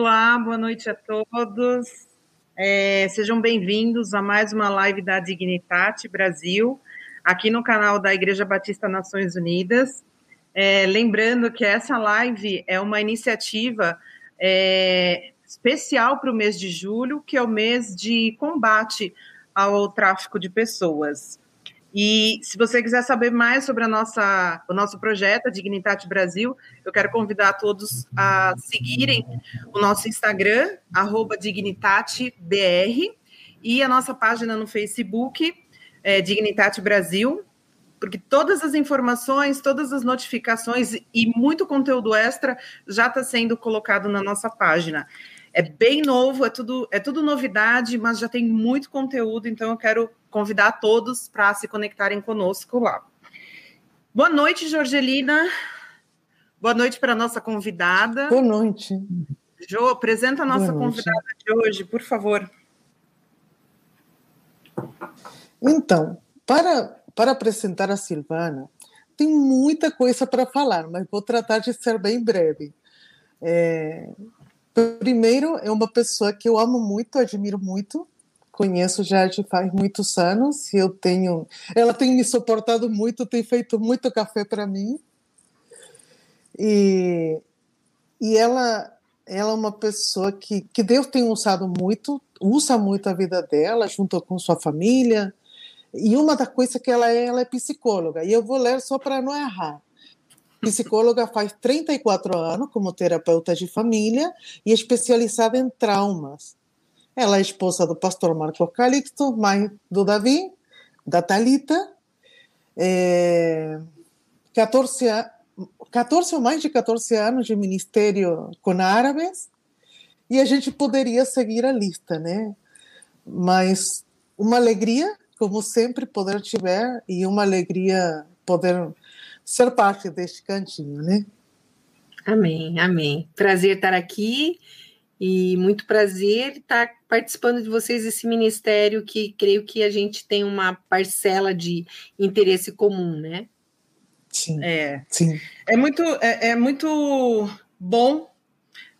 Olá, boa noite a todos. É, sejam bem-vindos a mais uma live da Dignitate Brasil, aqui no canal da Igreja Batista Nações Unidas. É, lembrando que essa live é uma iniciativa é, especial para o mês de julho, que é o mês de combate ao tráfico de pessoas. E se você quiser saber mais sobre a nossa, o nosso projeto, a Dignitate Brasil, eu quero convidar todos a seguirem o nosso Instagram, DignitateBR, e a nossa página no Facebook, é, Dignitate Brasil, porque todas as informações, todas as notificações e muito conteúdo extra já está sendo colocado na nossa página. É bem novo, é tudo, é tudo novidade, mas já tem muito conteúdo, então eu quero convidar todos para se conectarem conosco lá. Boa noite, Jorgelina. Boa noite para a nossa convidada. Boa noite. Jo, apresenta a nossa convidada de hoje, por favor. Então, para, para apresentar a Silvana, tem muita coisa para falar, mas vou tratar de ser bem breve. É, primeiro, é uma pessoa que eu amo muito, admiro muito, conheço já de faz muitos anos eu tenho ela tem me suportado muito tem feito muito café para mim. E e ela ela é uma pessoa que que Deus tem usado muito usa muito a vida dela junto com sua família. E uma das coisas que ela é ela é psicóloga e eu vou ler só para não errar psicóloga faz 34 anos como terapeuta de família e especializada em traumas ela é esposa do pastor Marcos Calixto, mãe do Davi, da Talita. É, 14, 14 ou mais de 14 anos de ministério com árabes. E a gente poderia seguir a lista, né? Mas uma alegria, como sempre, poder tiver e uma alegria poder ser parte deste cantinho, né? Amém, amém. Prazer estar aqui e muito prazer estar participando de vocês desse ministério que creio que a gente tem uma parcela de interesse comum, né? Sim. É, sim. é muito é, é muito bom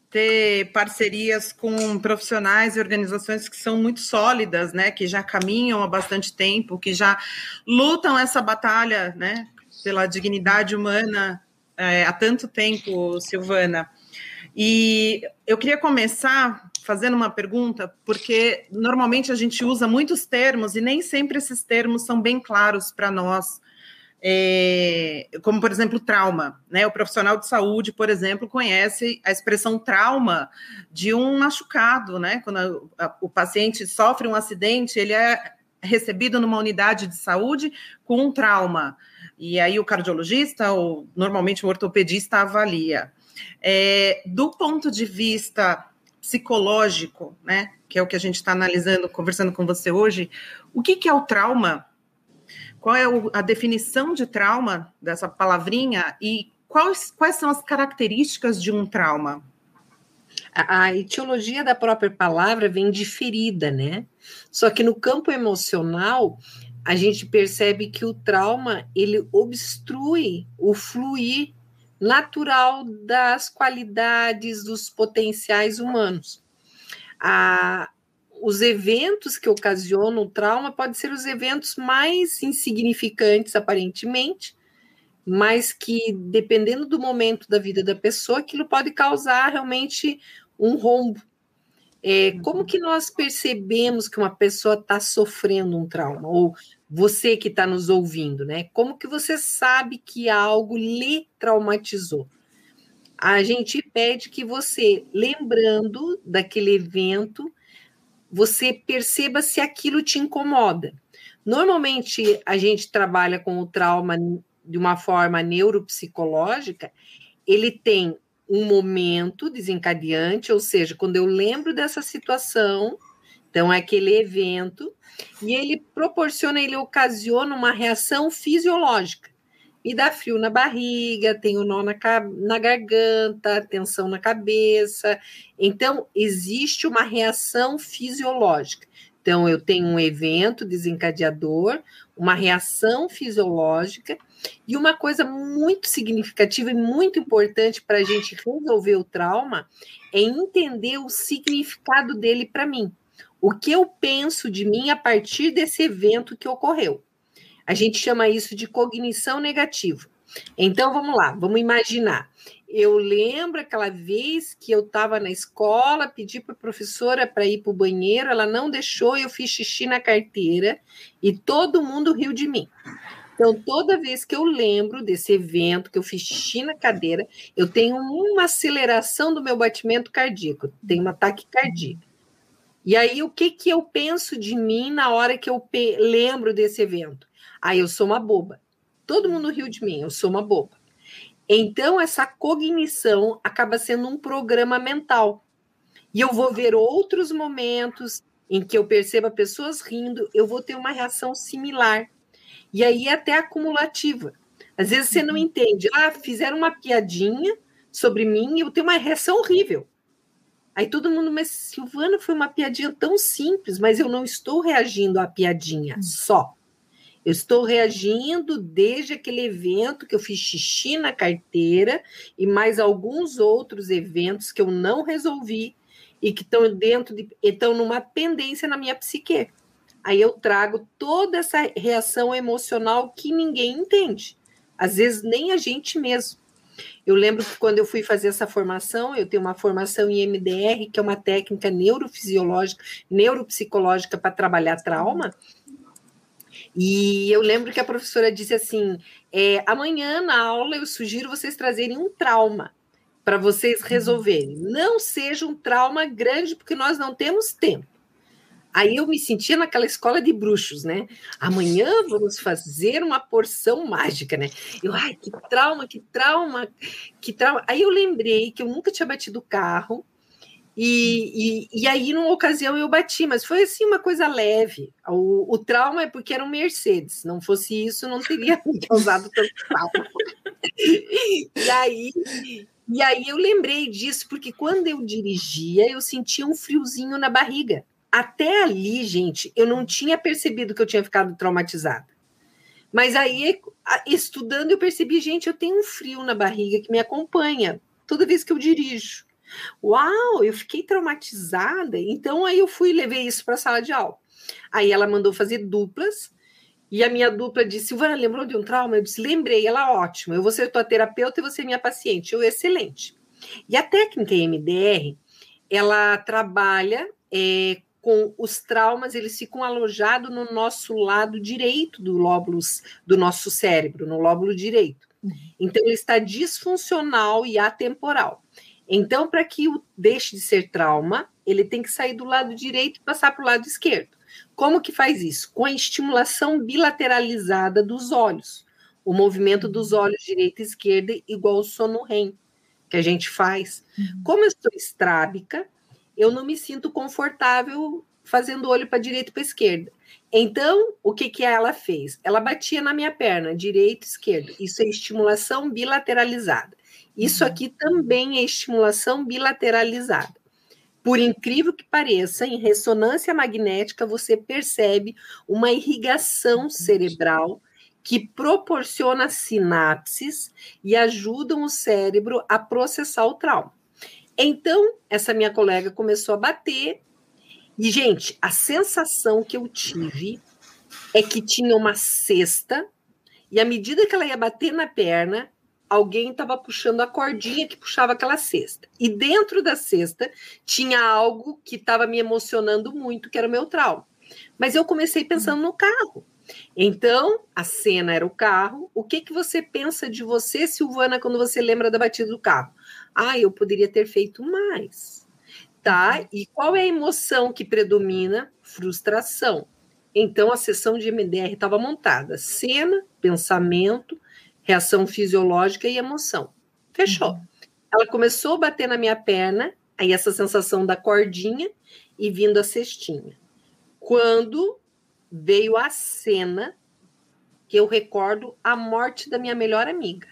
ter parcerias com profissionais e organizações que são muito sólidas, né, que já caminham há bastante tempo, que já lutam essa batalha, né, pela dignidade humana é, há tanto tempo, Silvana. E eu queria começar fazendo uma pergunta, porque normalmente a gente usa muitos termos e nem sempre esses termos são bem claros para nós. É, como, por exemplo, trauma. Né? O profissional de saúde, por exemplo, conhece a expressão trauma de um machucado. Né? Quando a, a, o paciente sofre um acidente, ele é recebido numa unidade de saúde com um trauma. E aí o cardiologista, ou normalmente o ortopedista, avalia. É, do ponto de vista psicológico, né, que é o que a gente está analisando, conversando com você hoje, o que, que é o trauma? Qual é o, a definição de trauma dessa palavrinha e quais, quais são as características de um trauma? A, a etiologia da própria palavra vem de ferida, né? Só que no campo emocional, a gente percebe que o trauma ele obstrui o fluir natural das qualidades, dos potenciais humanos. A, os eventos que ocasionam o trauma podem ser os eventos mais insignificantes, aparentemente, mas que, dependendo do momento da vida da pessoa, aquilo pode causar realmente um rombo. É, como que nós percebemos que uma pessoa está sofrendo um trauma? Ou você que está nos ouvindo, né? Como que você sabe que algo lhe traumatizou? A gente pede que você, lembrando daquele evento, você perceba se aquilo te incomoda. Normalmente a gente trabalha com o trauma de uma forma neuropsicológica, ele tem um momento desencadeante, ou seja, quando eu lembro dessa situação, então é aquele evento, e ele proporciona, ele ocasiona uma reação fisiológica. Me dá frio na barriga, tenho nó na, na garganta, tensão na cabeça. Então, existe uma reação fisiológica. Então, eu tenho um evento desencadeador, uma reação fisiológica, E uma coisa muito significativa e muito importante para a gente resolver o trauma é entender o significado dele para mim. O que eu penso de mim a partir desse evento que ocorreu. A gente chama isso de cognição negativa. Então vamos lá, vamos imaginar. Eu lembro aquela vez que eu estava na escola, pedi para a professora para ir para o banheiro, ela não deixou, eu fiz xixi na carteira e todo mundo riu de mim. Então, toda vez que eu lembro desse evento, que eu fiz xixi na cadeira, eu tenho uma aceleração do meu batimento cardíaco, tenho uma taquicardia. E aí, o que, que eu penso de mim na hora que eu lembro desse evento? Ah, eu sou uma boba. Todo mundo riu de mim, eu sou uma boba. Então, essa cognição acaba sendo um programa mental. E eu vou ver outros momentos em que eu perceba pessoas rindo, eu vou ter uma reação similar. E aí até acumulativa. Às vezes você não uhum. entende. Ah, fizeram uma piadinha sobre mim e eu tenho uma reação horrível. Aí todo mundo, mas Silvana foi uma piadinha tão simples, mas eu não estou reagindo à piadinha hum. só. Eu estou reagindo desde aquele evento que eu fiz xixi na carteira e mais alguns outros eventos que eu não resolvi e que estão dentro de estão numa pendência na minha psique. Aí eu trago toda essa reação emocional que ninguém entende. Às vezes nem a gente mesmo. Eu lembro que quando eu fui fazer essa formação, eu tenho uma formação em MDR, que é uma técnica neurofisiológica, neuropsicológica para trabalhar trauma. E eu lembro que a professora disse assim: é, amanhã na aula eu sugiro vocês trazerem um trauma para vocês resolverem. Não seja um trauma grande, porque nós não temos tempo. Aí eu me sentia naquela escola de bruxos, né? Amanhã vamos fazer uma porção mágica, né? Eu, ai, que trauma, que trauma, que trauma. Aí eu lembrei que eu nunca tinha batido carro, e, e, e, aí, numa ocasião, eu bati, mas foi assim uma coisa leve. O, o trauma é porque era um Mercedes. Não fosse isso, não teria causado tanto trauma. e aí. E aí eu lembrei disso, porque quando eu dirigia, eu sentia um friozinho na barriga. Até ali, gente, eu não tinha percebido que eu tinha ficado traumatizada. Mas aí, estudando, eu percebi, gente, eu tenho um frio na barriga que me acompanha toda vez que eu dirijo. Uau, eu fiquei traumatizada. Então aí eu fui e levei isso para a sala de aula. Aí ela mandou fazer duplas. E a minha dupla disse: Silvana, lembrou de um trauma? Eu disse: lembrei, ela ótimo. Eu vou ser tua terapeuta e você minha paciente. Eu, excelente. E a técnica MDR, ela trabalha é, com os traumas, eles ficam alojados no nosso lado direito do lóbulos do nosso cérebro, no lóbulo direito. Uhum. Então, ele está disfuncional e atemporal. Então, para que o deixe de ser trauma, ele tem que sair do lado direito e passar para o lado esquerdo. Como que faz isso? Com a estimulação bilateralizada dos olhos. O movimento dos olhos direita e esquerda, igual o sono REM, que a gente faz. Uhum. Como eu sou estrábica, eu não me sinto confortável fazendo olho para direita e para esquerda. Então, o que, que ela fez? Ela batia na minha perna, direita e esquerda. Isso é estimulação bilateralizada. Isso uhum. aqui também é estimulação bilateralizada. Por incrível que pareça, em ressonância magnética você percebe uma irrigação cerebral que proporciona sinapses e ajudam o cérebro a processar o trauma. Então, essa minha colega começou a bater e, gente, a sensação que eu tive é que tinha uma cesta e à medida que ela ia bater na perna, alguém estava puxando a cordinha que puxava aquela cesta. E dentro da cesta tinha algo que estava me emocionando muito, que era o meu trauma. Mas eu comecei pensando no carro. Então, a cena era o carro. O que que você pensa de você, Silvana, quando você lembra da batida do carro? Ah, eu poderia ter feito mais. Tá? E qual é a emoção que predomina? Frustração. Então, a sessão de MDR estava montada: cena, pensamento, reação fisiológica e emoção. Fechou. Uhum. Ela começou a bater na minha perna, aí essa sensação da cordinha e vindo a cestinha. Quando veio a cena que eu recordo a morte da minha melhor amiga.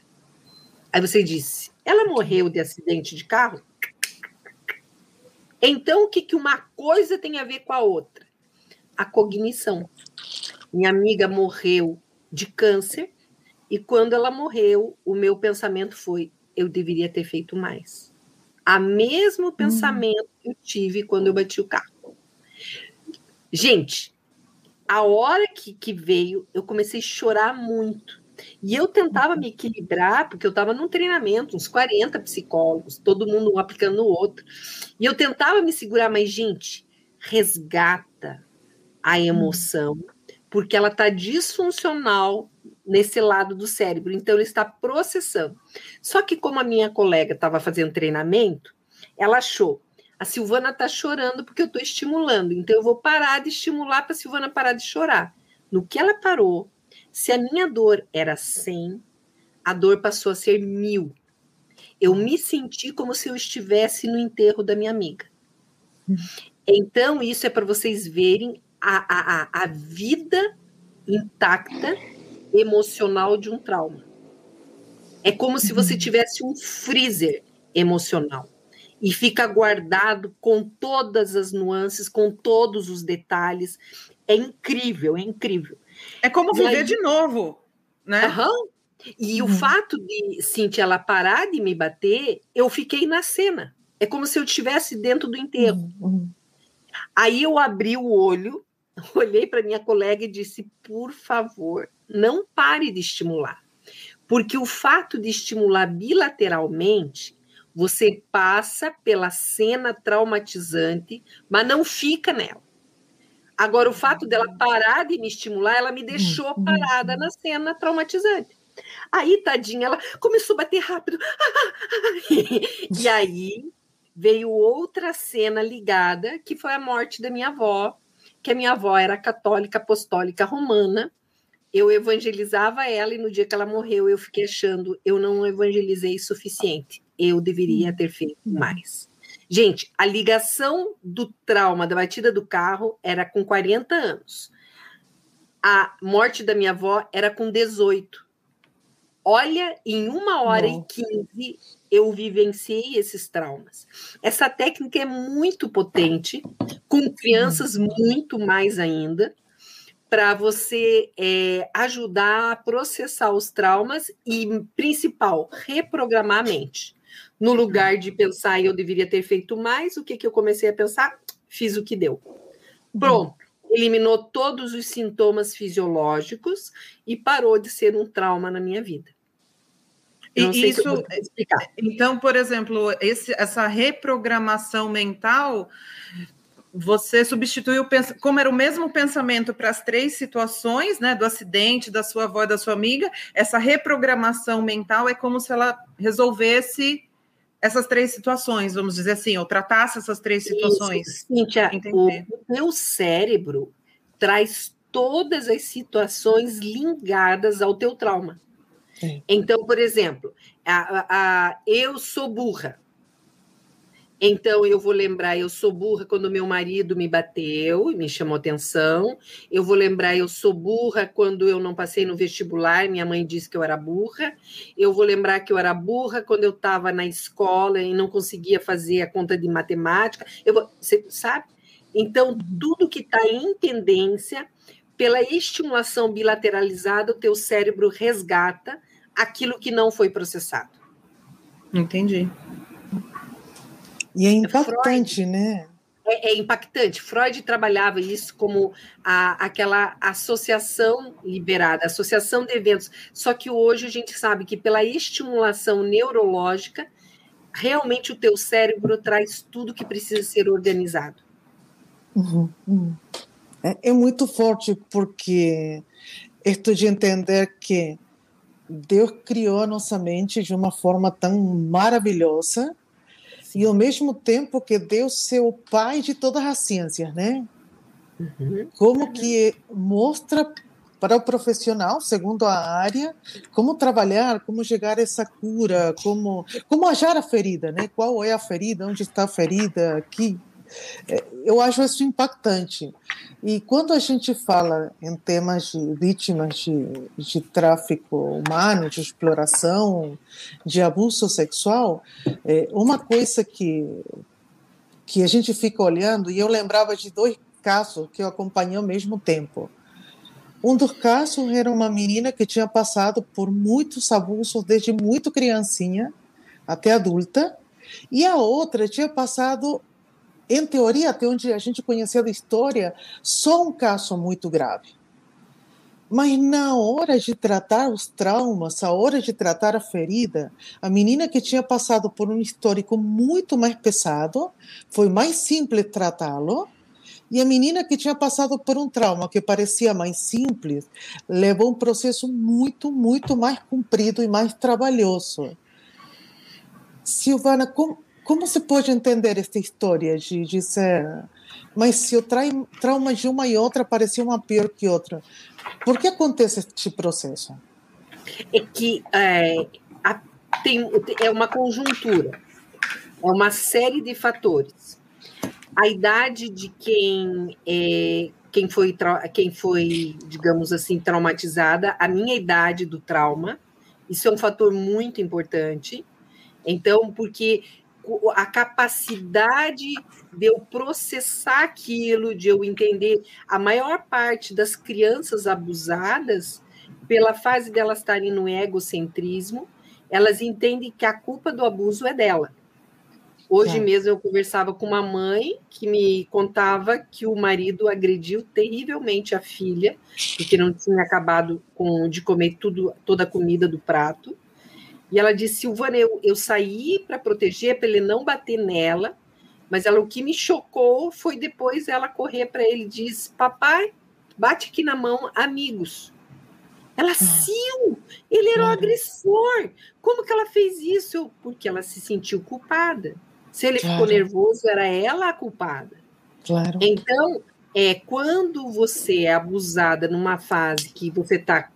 Aí você disse: ela morreu de acidente de carro? Então, o que, que uma coisa tem a ver com a outra? A cognição. Minha amiga morreu de câncer E quando ela morreu, o meu pensamento foi: eu deveria ter feito mais. A mesmo pensamento hum. que eu tive quando eu bati o carro. Gente, a hora que, que veio, eu comecei a chorar muito. E eu tentava me equilibrar, porque eu estava num treinamento, uns 40 psicólogos, todo mundo um aplicando no outro. E eu tentava me segurar, mas, gente, resgata a emoção, porque ela está disfuncional nesse lado do cérebro, então ele está processando. Só que, como a minha colega estava fazendo treinamento, ela achou a Silvana está chorando porque eu estou estimulando, então eu vou parar de estimular para a Silvana parar de chorar. No que ela parou, se a minha dor era 100, a dor passou a ser mil. Eu me senti como se eu estivesse no enterro da minha amiga. Então, isso é para vocês verem a, a, a vida intacta emocional de um trauma. É como se você tivesse um freezer emocional e fica guardado com todas as nuances, com todos os detalhes. É incrível, é incrível. É como viver aí, de novo, né? Uhum. E uhum. o fato de Cintia ela parar de me bater, eu fiquei na cena. É como se eu estivesse dentro do enterro. Uhum. Aí eu abri o olho, olhei para minha colega e disse: por favor, não pare de estimular. Porque o fato de estimular bilateralmente você passa pela cena traumatizante, mas não fica nela. Agora, o fato dela parar de me estimular, ela me deixou uhum. parada na cena traumatizante. Aí, tadinha, ela começou a bater rápido. e aí veio outra cena ligada, que foi a morte da minha avó, que a minha avó era católica apostólica romana. Eu evangelizava ela e no dia que ela morreu, eu fiquei achando eu não evangelizei suficiente eu deveria ter feito mais. Gente, a ligação do trauma da batida do carro era com 40 anos. A morte da minha avó era com 18. Olha, em uma hora e quinze eu vivenciei esses traumas. Essa técnica é muito potente, com crianças muito mais ainda, para você é, ajudar a processar os traumas e, principal, reprogramar a mente. No lugar de pensar eu deveria ter feito mais, o que, que eu comecei a pensar? Fiz o que deu. Pronto. Eliminou todos os sintomas fisiológicos e parou de ser um trauma na minha vida. E isso, então, por exemplo, esse, essa reprogramação mental, você substituiu, como era o mesmo pensamento para as três situações, né, do acidente, da sua avó e da sua amiga, essa reprogramação mental é como se ela resolvesse essas três situações, vamos dizer assim, ou tratasse essas três situações. Isso, Cíntia, o teu cérebro traz todas as situações ligadas ao teu trauma. É. Então, por exemplo, a, a, a, eu sou burra. Então eu vou lembrar, eu sou burra quando meu marido me bateu e me chamou atenção. Eu vou lembrar, eu sou burra quando eu não passei no vestibular, minha mãe disse que eu era burra. Eu vou lembrar que eu era burra quando eu estava na escola e não conseguia fazer a conta de matemática. Eu vou, você sabe? Então tudo que está em tendência pela estimulação bilateralizada, o teu cérebro resgata aquilo que não foi processado. Entendi. E é impactante, Freud, né? É, é, impactante. Freud trabalhava isso como a, aquela associação liberada, associação de eventos. Só que hoje a gente sabe que pela estimulação neurológica, realmente o teu cérebro traz tudo que precisa ser organizado. Uhum, uhum. É, é muito forte porque estou de entender que Deus criou a nossa mente de uma forma tão maravilhosa e ao mesmo tempo que Deus ser o pai de todas as ciências, né? Uhum. Como que mostra para o profissional, segundo a área, como trabalhar, como chegar a essa cura, como como achar a ferida, né? Qual é a ferida, onde está a ferida, aqui. É, eu acho isso impactante. E quando a gente fala em temas de vítimas de, de tráfico humano, de exploração, de abuso sexual, é, uma coisa que, que a gente fica olhando, e eu lembrava de dois casos que eu acompanhei ao mesmo tempo. Um dos casos era uma menina que tinha passado por muitos abusos desde muito criancinha até adulta, e a outra tinha passado, em teoria, até onde a gente conhecia da história, só um caso muito grave. Mas na hora de tratar os traumas, a hora de tratar a ferida, a menina que tinha passado por um histórico muito mais pesado, foi mais simples tratá-lo, e a menina que tinha passado por um trauma que parecia mais simples, levou um processo muito, muito mais comprido e mais trabalhoso. Silvana, como, como se pode entender esta história de, ser. Mas se o trauma de uma e outra parecia uma pior que outra, por que acontece este processo? É que é, a, tem, é uma conjuntura, é uma série de fatores. A idade de quem é, quem foi, quem foi, digamos assim, traumatizada, a minha idade do trauma, isso é um fator muito importante. Então, porque a capacidade de eu processar aquilo, de eu entender. A maior parte das crianças abusadas, pela fase delas estarem no egocentrismo, elas entendem que a culpa do abuso é dela. Hoje é. mesmo eu conversava com uma mãe que me contava que o marido agrediu terrivelmente a filha, porque não tinha acabado com, de comer tudo, toda a comida do prato. E ela disse: Silvana, eu, eu saí para proteger, para ele não bater nela, mas ela, o que me chocou foi depois ela correr para ele e diz: Papai, bate aqui na mão, amigos. Ela, ah. Sil, ele era o agressor. Como que ela fez isso? Porque ela se sentiu culpada. Se ele claro. ficou nervoso, era ela a culpada. Claro. Então, é, quando você é abusada numa fase que você está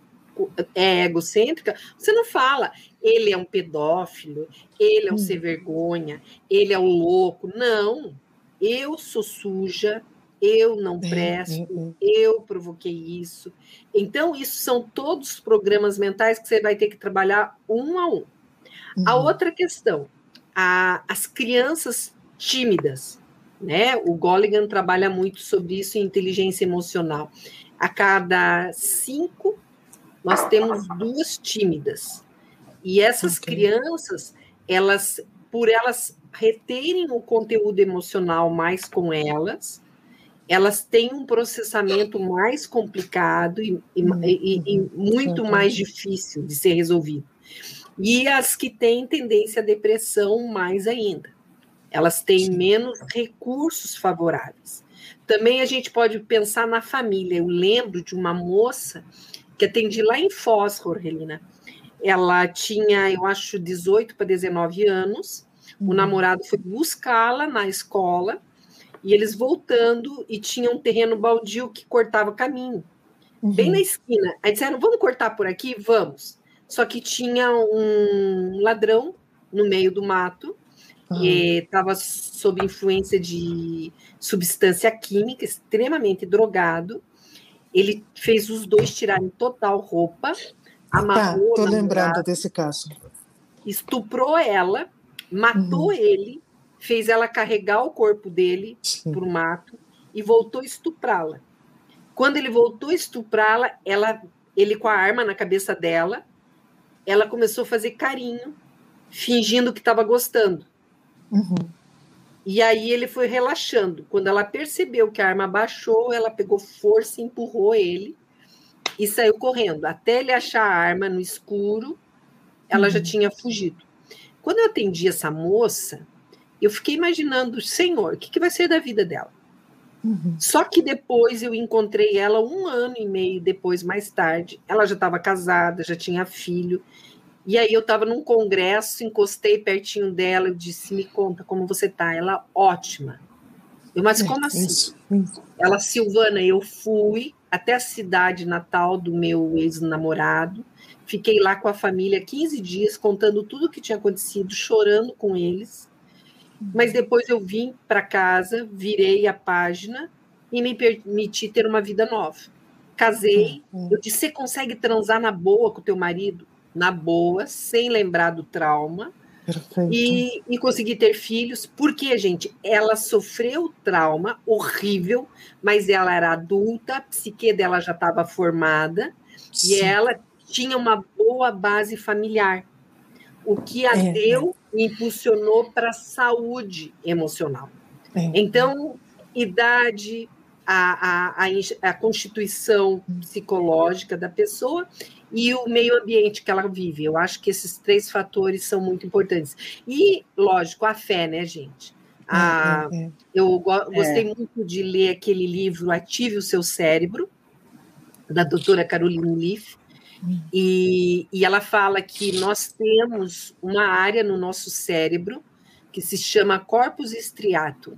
é egocêntrica, você não fala, ele é um pedófilo, ele é um hum. sem vergonha, ele é um louco. Não, eu sou suja, eu não é, presto, é, é. eu provoquei isso. Então, isso são todos os programas mentais que você vai ter que trabalhar um a um. A uhum. outra questão, a, as crianças tímidas, né? O Golligan trabalha muito sobre isso em inteligência emocional. A cada cinco nós temos duas tímidas. E essas okay. crianças, elas, por elas reterem o conteúdo emocional mais com elas, elas têm um processamento mais complicado e, e, uhum. e, e muito mais difícil de ser resolvido. E as que têm tendência à depressão, mais ainda. Elas têm menos recursos favoráveis. Também a gente pode pensar na família. Eu lembro de uma moça que atendi lá em Foz, Jorgelina. Ela tinha, eu acho, 18 para 19 anos. Uhum. O namorado foi buscá-la na escola e eles voltando e tinha um terreno baldio que cortava caminho, uhum. bem na esquina. Aí disseram: vamos cortar por aqui? Vamos. Só que tinha um ladrão no meio do mato, estava sob influência de substância química, extremamente drogado, ele fez os dois tirarem total roupa, amarrou. Tá, tô lembrando desse caso. Estuprou ela, matou uhum. ele, fez ela carregar o corpo dele para o mato e voltou a estuprá-la. Quando ele voltou a estuprá-la, ela, ele com a arma na cabeça dela, ela começou a fazer carinho, fingindo que estava gostando. Uhum. E aí ele foi relaxando. Quando ela percebeu que a arma baixou, ela pegou força, empurrou ele e saiu correndo. Até ele achar a arma no escuro, ela uhum. já tinha fugido. Quando eu atendi essa moça, eu fiquei imaginando, Senhor, o que, que vai ser da vida dela? Uhum. Só que depois eu encontrei ela um ano e meio depois, mais tarde. Ela já estava casada, já tinha filho. E aí eu estava num congresso, encostei pertinho dela e disse: Me conta como você tá. Ela, ótima. Eu, mas como assim? Isso, isso. Ela, Silvana, eu fui até a cidade natal do meu ex-namorado, fiquei lá com a família 15 dias, contando tudo o que tinha acontecido, chorando com eles. Mas depois eu vim para casa, virei a página e me permiti ter uma vida nova. Casei, uhum. eu disse: Você consegue transar na boa com o teu marido? Na boa, sem lembrar do trauma. e, e conseguir ter filhos, porque, gente, ela sofreu trauma horrível, mas ela era adulta, a psique dela já estava formada Sim. e ela tinha uma boa base familiar, o que a é, deu e impulsionou para a saúde emocional. É. Então, idade, a, a, a, a constituição psicológica da pessoa e o meio ambiente que ela vive. Eu acho que esses três fatores são muito importantes. E, lógico, a fé, né, gente? A, é, é, é. eu go gostei muito de ler aquele livro Ative o Seu Cérebro, da doutora Caroline Leaf, e, e ela fala que nós temos uma área no nosso cérebro que se chama corpus striatum.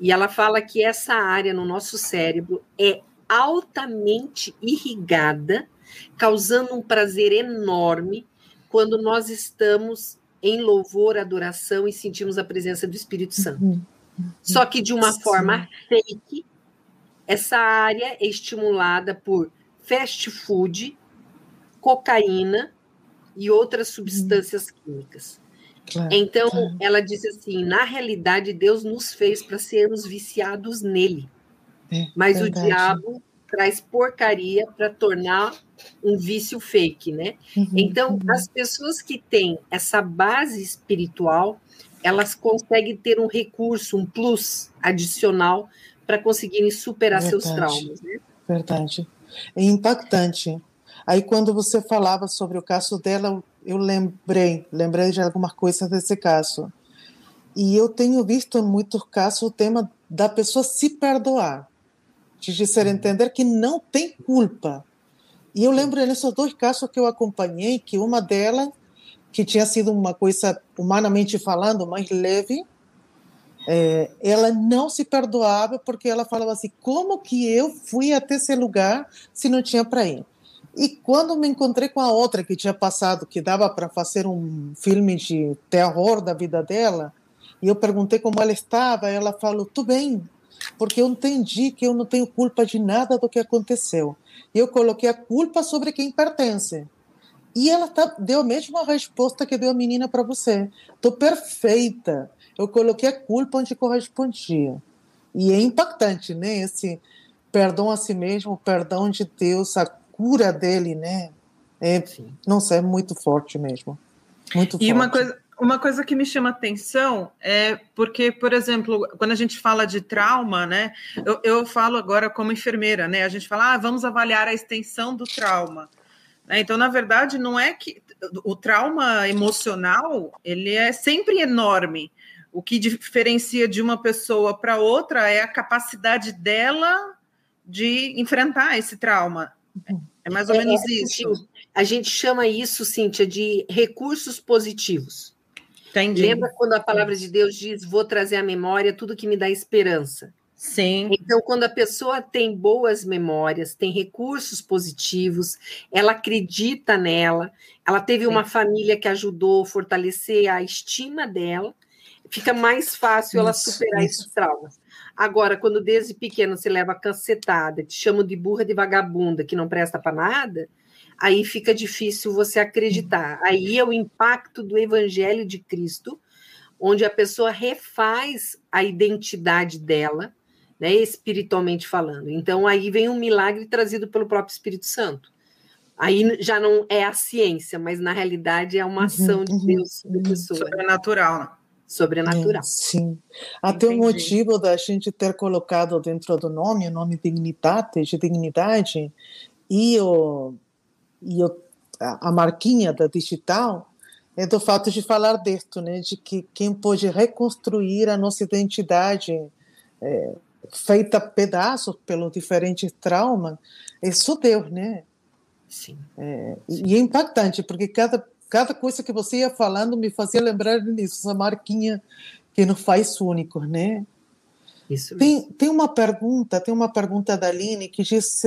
E ela fala que essa área no nosso cérebro é altamente irrigada causando um prazer enorme quando nós estamos em louvor, adoração e sentimos a presença do Espírito Santo. Uhum. Só que de uma Sim. forma fake, essa área é estimulada por fast food, cocaína e outras substâncias uhum. químicas. Claro, então, claro. ela diz assim: na realidade, Deus nos fez para sermos viciados nele. É, mas verdade. o diabo traz porcaria para tornar um vício fake, né? Uhum, então, uhum. as pessoas que têm essa base espiritual, elas conseguem ter um recurso, um plus adicional para conseguirem superar Verdade. seus traumas, né? Verdade. É impactante. Aí, quando você falava sobre o caso dela, eu lembrei, lembrei de algumas coisas desse caso. E eu tenho visto em muitos casos o tema da pessoa se perdoar de dizer entender que não tem culpa. E eu lembro nesses dois casos que eu acompanhei que uma delas, que tinha sido uma coisa humanamente falando mais leve, é, ela não se perdoava porque ela falava assim: como que eu fui até esse lugar se não tinha para ir? E quando me encontrei com a outra que tinha passado, que dava para fazer um filme de terror da vida dela, e eu perguntei como ela estava, ela falou: tudo bem, porque eu entendi que eu não tenho culpa de nada do que aconteceu. Eu coloquei a culpa sobre quem pertence. E ela tá, deu a mesma resposta que deu a menina para você. Estou perfeita. Eu coloquei a culpa onde correspondia. E é impactante, né? Esse perdão a si mesmo, o perdão de Deus, a cura dele, né? É, não sei, é muito forte mesmo. Muito e forte. uma coisa, uma coisa que me chama atenção é porque, por exemplo, quando a gente fala de trauma, né? Eu, eu falo agora como enfermeira, né? A gente fala, ah, vamos avaliar a extensão do trauma. Né? Então, na verdade, não é que o trauma emocional ele é sempre enorme. O que diferencia de uma pessoa para outra é a capacidade dela de enfrentar esse trauma. É mais ou é, menos é, isso. A gente chama isso, Cíntia, de recursos positivos. Entendi. Lembra quando a palavra de Deus diz: Vou trazer à memória tudo que me dá esperança? Sim. Então, quando a pessoa tem boas memórias, tem recursos positivos, ela acredita nela, ela teve Sim. uma família que ajudou a fortalecer a estima dela, fica mais fácil ela superar isso. esses traumas. Agora, quando desde pequeno você leva cancetada, te chamam de burra de vagabunda, que não presta para nada, aí fica difícil você acreditar. Aí é o impacto do Evangelho de Cristo, onde a pessoa refaz a identidade dela, né, espiritualmente falando. Então aí vem um milagre trazido pelo próprio Espírito Santo. Aí já não é a ciência, mas na realidade é uma uhum, ação de uhum, Deus sobre a pessoa. Sobrenatural, né? Sobrenatural. É, sim. Até o motivo da gente ter colocado dentro do nome, o nome dignitate, de dignidade, e o e eu, a, a marquinha da digital é do fato de falar disso, né, de que quem pode reconstruir a nossa identidade é, feita pedaços pelos diferentes traumas é só Deus, né? Sim. É, Sim. E é impactante, porque cada, cada coisa que você ia falando me fazia lembrar disso, essa marquinha que nos faz únicos, né? Isso tem, tem uma pergunta, tem uma pergunta da Aline que diz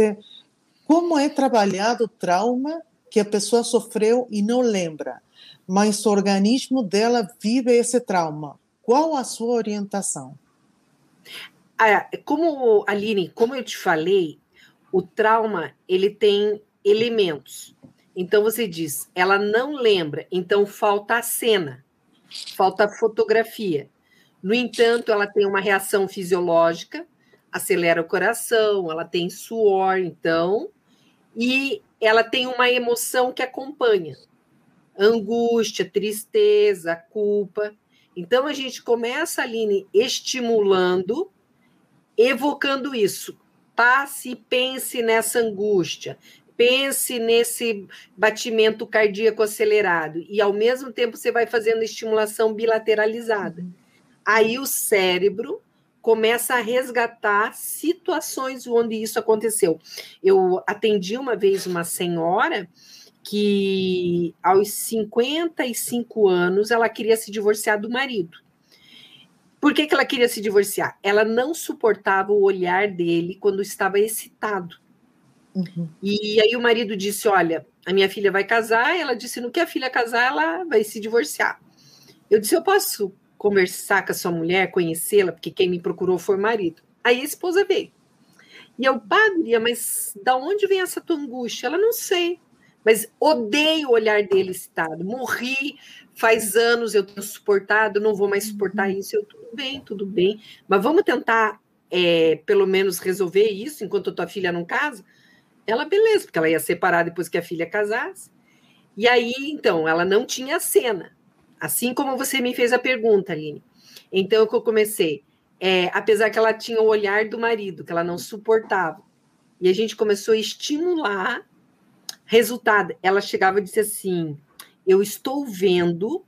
como é trabalhado o trauma que a pessoa sofreu e não lembra, mas o organismo dela vive esse trauma? Qual a sua orientação? Ah, como Aline, como eu te falei, o trauma ele tem elementos. Então você diz, ela não lembra, então falta a cena. falta fotografia. No entanto, ela tem uma reação fisiológica, acelera o coração, ela tem suor, então, e ela tem uma emoção que acompanha angústia, tristeza, culpa. Então a gente começa, Aline, estimulando, evocando isso. Passe, pense nessa angústia, pense nesse batimento cardíaco acelerado, e ao mesmo tempo você vai fazendo estimulação bilateralizada. Uhum. Aí o cérebro começa a resgatar situações onde isso aconteceu. Eu atendi uma vez uma senhora que aos 55 anos ela queria se divorciar do marido. Por que, que ela queria se divorciar? Ela não suportava o olhar dele quando estava excitado. Uhum. E aí o marido disse: Olha, a minha filha vai casar. Ela disse: No que a filha casar, ela vai se divorciar. Eu disse: Eu posso conversar com a sua mulher, conhecê-la, porque quem me procurou foi o marido. Aí a esposa veio. E eu, padre, mas da onde vem essa tua angústia? Ela não sei mas odeio o olhar dele excitado. Morri faz anos, eu tenho suportado, não vou mais suportar uhum. isso. Eu, tudo bem, tudo bem, mas vamos tentar, é, pelo menos, resolver isso enquanto a tua filha não casa? Ela, beleza, porque ela ia separar depois que a filha casasse. E aí, então, ela não tinha cena. Assim como você me fez a pergunta, Aline. Então, o que eu comecei? É, apesar que ela tinha o olhar do marido, que ela não suportava. E a gente começou a estimular Resultado, ela chegava e disse assim: Eu estou vendo,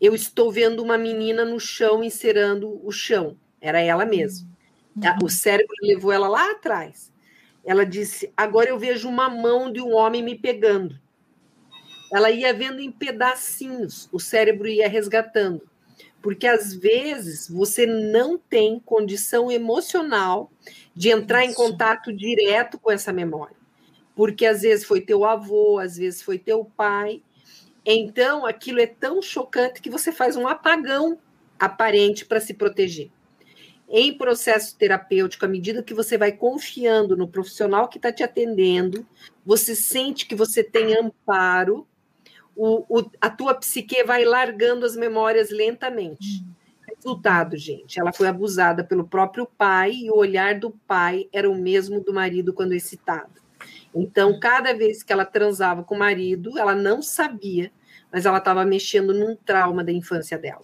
eu estou vendo uma menina no chão encerando o chão. Era ela mesma. Uhum. O cérebro levou ela lá atrás. Ela disse: Agora eu vejo uma mão de um homem me pegando. Ela ia vendo em pedacinhos, o cérebro ia resgatando. Porque às vezes você não tem condição emocional de entrar Isso. em contato direto com essa memória porque às vezes foi teu avô, às vezes foi teu pai. Então, aquilo é tão chocante que você faz um apagão aparente para se proteger. Em processo terapêutico, à medida que você vai confiando no profissional que está te atendendo, você sente que você tem amparo, o, o, a tua psique vai largando as memórias lentamente. Resultado, gente, ela foi abusada pelo próprio pai e o olhar do pai era o mesmo do marido quando excitado. Então, cada vez que ela transava com o marido, ela não sabia, mas ela estava mexendo num trauma da infância dela.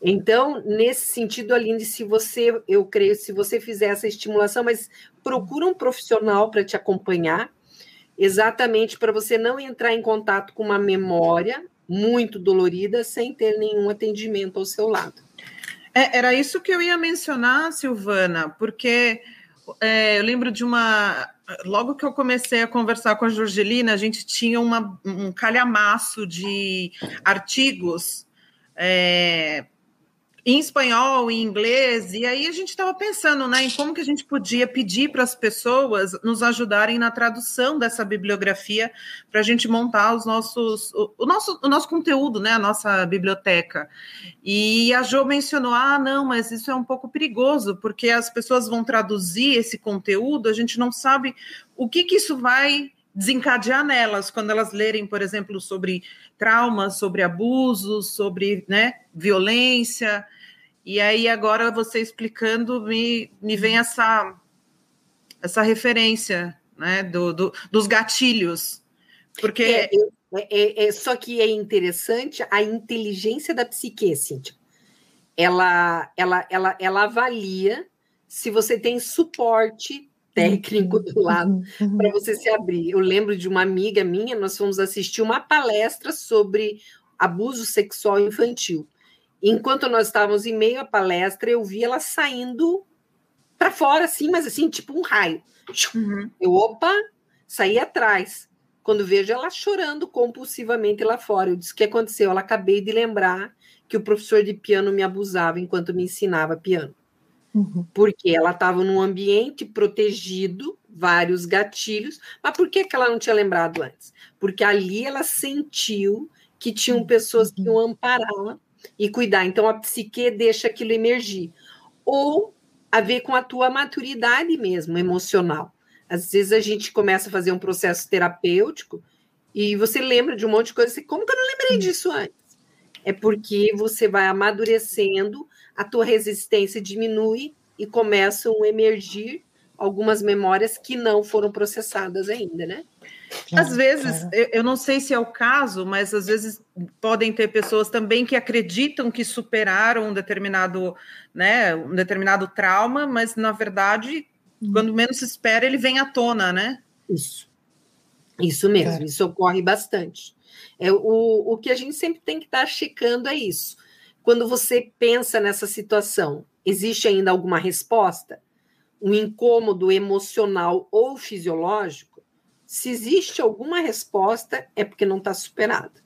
Então, nesse sentido, Aline, se você, eu creio, se você fizer essa estimulação, mas procura um profissional para te acompanhar, exatamente para você não entrar em contato com uma memória muito dolorida sem ter nenhum atendimento ao seu lado. É, era isso que eu ia mencionar, Silvana, porque é, eu lembro de uma logo que eu comecei a conversar com a Jorgelina, a gente tinha uma, um calhamaço de artigos é, em espanhol, em inglês, e aí a gente estava pensando né, em como que a gente podia pedir para as pessoas nos ajudarem na tradução dessa bibliografia para a gente montar os nossos, o, o, nosso, o nosso conteúdo, né, a nossa biblioteca. E a Jo mencionou: ah, não, mas isso é um pouco perigoso, porque as pessoas vão traduzir esse conteúdo, a gente não sabe o que, que isso vai desencadear nelas quando elas lerem, por exemplo, sobre traumas, sobre abusos, sobre né, violência. E aí, agora você explicando, me, me vem essa, essa referência né, do, do dos gatilhos. Porque. É, é, é, é, só que é interessante a inteligência da psique, Cíntia. Ela, ela, ela, ela avalia se você tem suporte técnico do lado uhum. para você se abrir. Eu lembro de uma amiga minha, nós fomos assistir uma palestra sobre abuso sexual infantil. Enquanto nós estávamos em meio à palestra, eu vi ela saindo para fora, assim, mas assim, tipo um raio. Uhum. Eu, opa, saí atrás. Quando vejo ela chorando compulsivamente lá fora, eu disse: o que aconteceu? Ela acabei de lembrar que o professor de piano me abusava enquanto me ensinava piano. Uhum. Porque ela estava num ambiente protegido, vários gatilhos, mas por que, que ela não tinha lembrado antes? Porque ali ela sentiu que tinham pessoas que iam ampará-la e cuidar. Então a psique deixa aquilo emergir. Ou a ver com a tua maturidade mesmo, emocional. Às vezes a gente começa a fazer um processo terapêutico e você lembra de um monte de coisa assim, como que eu não lembrei disso antes? é porque você vai amadurecendo, a tua resistência diminui e começam a emergir algumas memórias que não foram processadas ainda, né? Às vezes, eu não sei se é o caso, mas às vezes podem ter pessoas também que acreditam que superaram um determinado, né, um determinado trauma, mas na verdade, hum. quando menos se espera, ele vem à tona, né? Isso. Isso mesmo, isso ocorre bastante. É, o, o que a gente sempre tem que estar tá checando é isso. Quando você pensa nessa situação, existe ainda alguma resposta? Um incômodo emocional ou fisiológico? Se existe alguma resposta, é porque não está superado.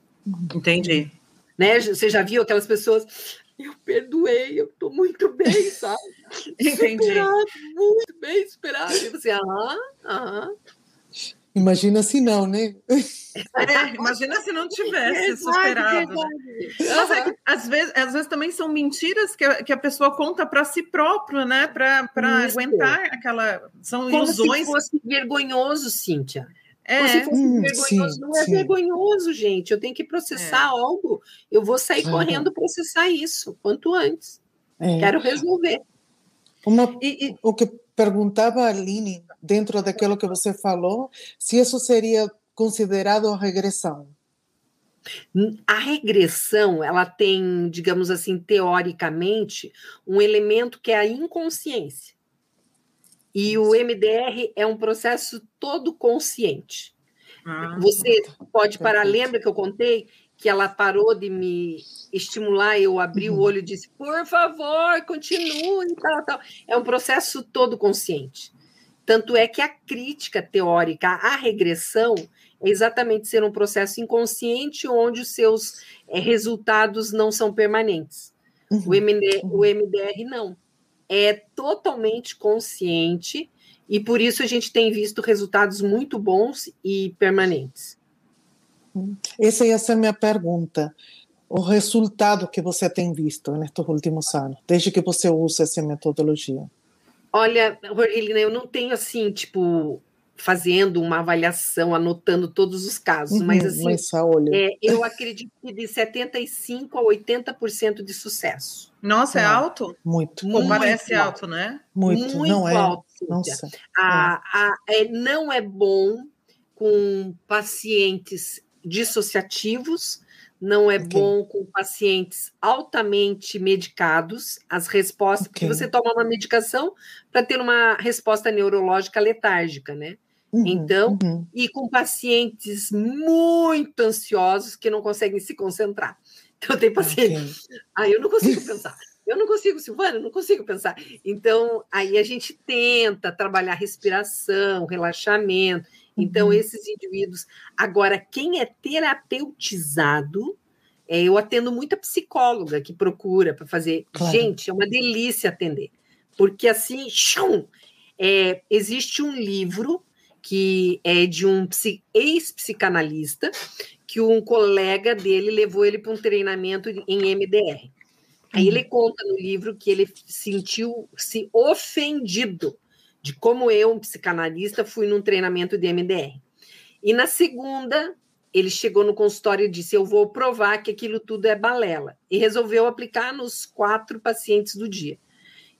Entendi. Né? Você já viu aquelas pessoas, eu perdoei, eu estou muito bem, sabe? Entendi. Superado, muito bem superado. E você, aham, aham. Imagina se não, né? É, imagina se não tivesse superado. Né? Mas é que, às, vezes, às vezes também são mentiras que a, que a pessoa conta para si próprio, né? Para aguentar aquela. São Como ilusões. Se fosse vergonhoso, Cíntia. É. Como se fosse hum, vergonhoso. Sim, não é sim. vergonhoso, gente. Eu tenho que processar é. algo. Eu vou sair uhum. correndo processar isso quanto antes. É. Quero resolver. Uma, e, e, o que perguntava a Aline, dentro daquilo que você falou, se isso seria considerado regressão. A regressão, ela tem, digamos assim, teoricamente, um elemento que é a inconsciência. E o MDR é um processo todo consciente. Ah, Você pode parar, lembra que eu contei que ela parou de me estimular, eu abri uhum. o olho e disse, por favor, continue, tal, tal. É um processo todo consciente. Tanto é que a crítica teórica à regressão é exatamente ser um processo inconsciente onde os seus é, resultados não são permanentes. Uhum. O, MDR, o MDR não. É totalmente consciente e por isso a gente tem visto resultados muito bons e permanentes. Essa ia ser a minha pergunta. O resultado que você tem visto nestes últimos anos, desde que você usa essa metodologia? Olha, Rogelina, eu não tenho assim, tipo, fazendo uma avaliação, anotando todos os casos, uhum, mas assim, mas é, eu acredito que de 75% a 80% de sucesso. Nossa, é alto? Muito. Pô, parece alto, né? Muito, muito não é. alto. Nossa, a, a, é, não é bom com pacientes dissociativos, não é okay. bom com pacientes altamente medicados, as respostas, okay. porque você toma uma medicação para ter uma resposta neurológica letárgica, né? Uhum, então, uhum. e com pacientes muito ansiosos que não conseguem se concentrar. Então, tem pacientes. Okay. Ah, eu não consigo pensar. Eu não consigo, Silvana, eu não consigo pensar. Então, aí a gente tenta trabalhar respiração, relaxamento. Então, uhum. esses indivíduos. Agora, quem é terapeutizado, é, eu atendo muita psicóloga que procura para fazer. Claro. Gente, é uma delícia atender. Porque assim, chum, é, existe um livro que é de um ex-psicanalista, que um colega dele levou ele para um treinamento em MDR. Aí ele uhum. conta no livro que ele sentiu-se ofendido de como eu, um psicanalista, fui num treinamento de MDR. E na segunda, ele chegou no consultório e disse: Eu vou provar que aquilo tudo é balela. E resolveu aplicar nos quatro pacientes do dia.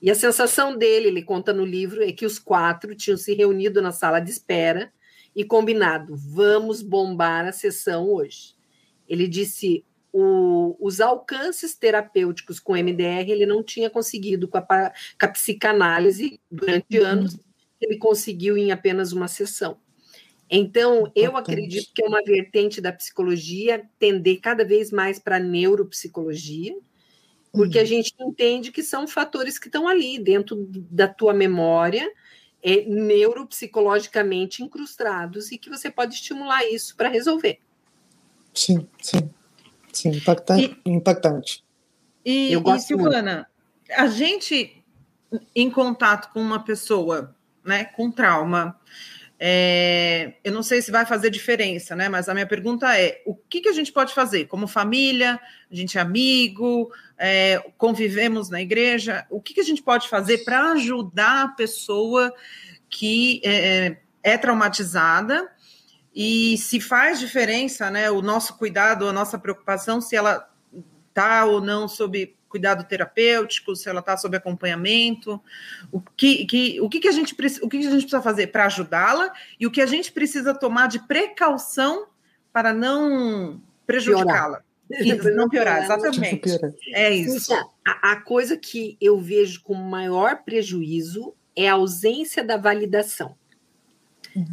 E a sensação dele, ele conta no livro, é que os quatro tinham se reunido na sala de espera e combinado: vamos bombar a sessão hoje. Ele disse: o, os alcances terapêuticos com MDR ele não tinha conseguido com a, com a psicanálise durante uhum. anos, ele conseguiu em apenas uma sessão. Então, eu acredito que é uma vertente da psicologia tender cada vez mais para a neuropsicologia, porque uhum. a gente entende que são fatores que estão ali dentro da tua memória, é, neuropsicologicamente incrustados e que você pode estimular isso para resolver. Sim, sim. Sim, impactante. E, impactante. E, Eu gosto e Silvana, muito. a gente em contato com uma pessoa né, com trauma, é, eu não sei se vai fazer diferença, né? Mas a minha pergunta é: o que, que a gente pode fazer como família? A gente é amigo, é, convivemos na igreja. O que, que a gente pode fazer para ajudar a pessoa que é, é traumatizada e se faz diferença, né, o nosso cuidado, a nossa preocupação, se ela está ou não sob cuidado terapêutico, se ela está sob acompanhamento, o que, que, o que, que, a, gente, o que, que a gente precisa fazer para ajudá-la e o que a gente precisa tomar de precaução para não prejudicá-la. não piorar, exatamente. É isso. A, a coisa que eu vejo com maior prejuízo é a ausência da validação.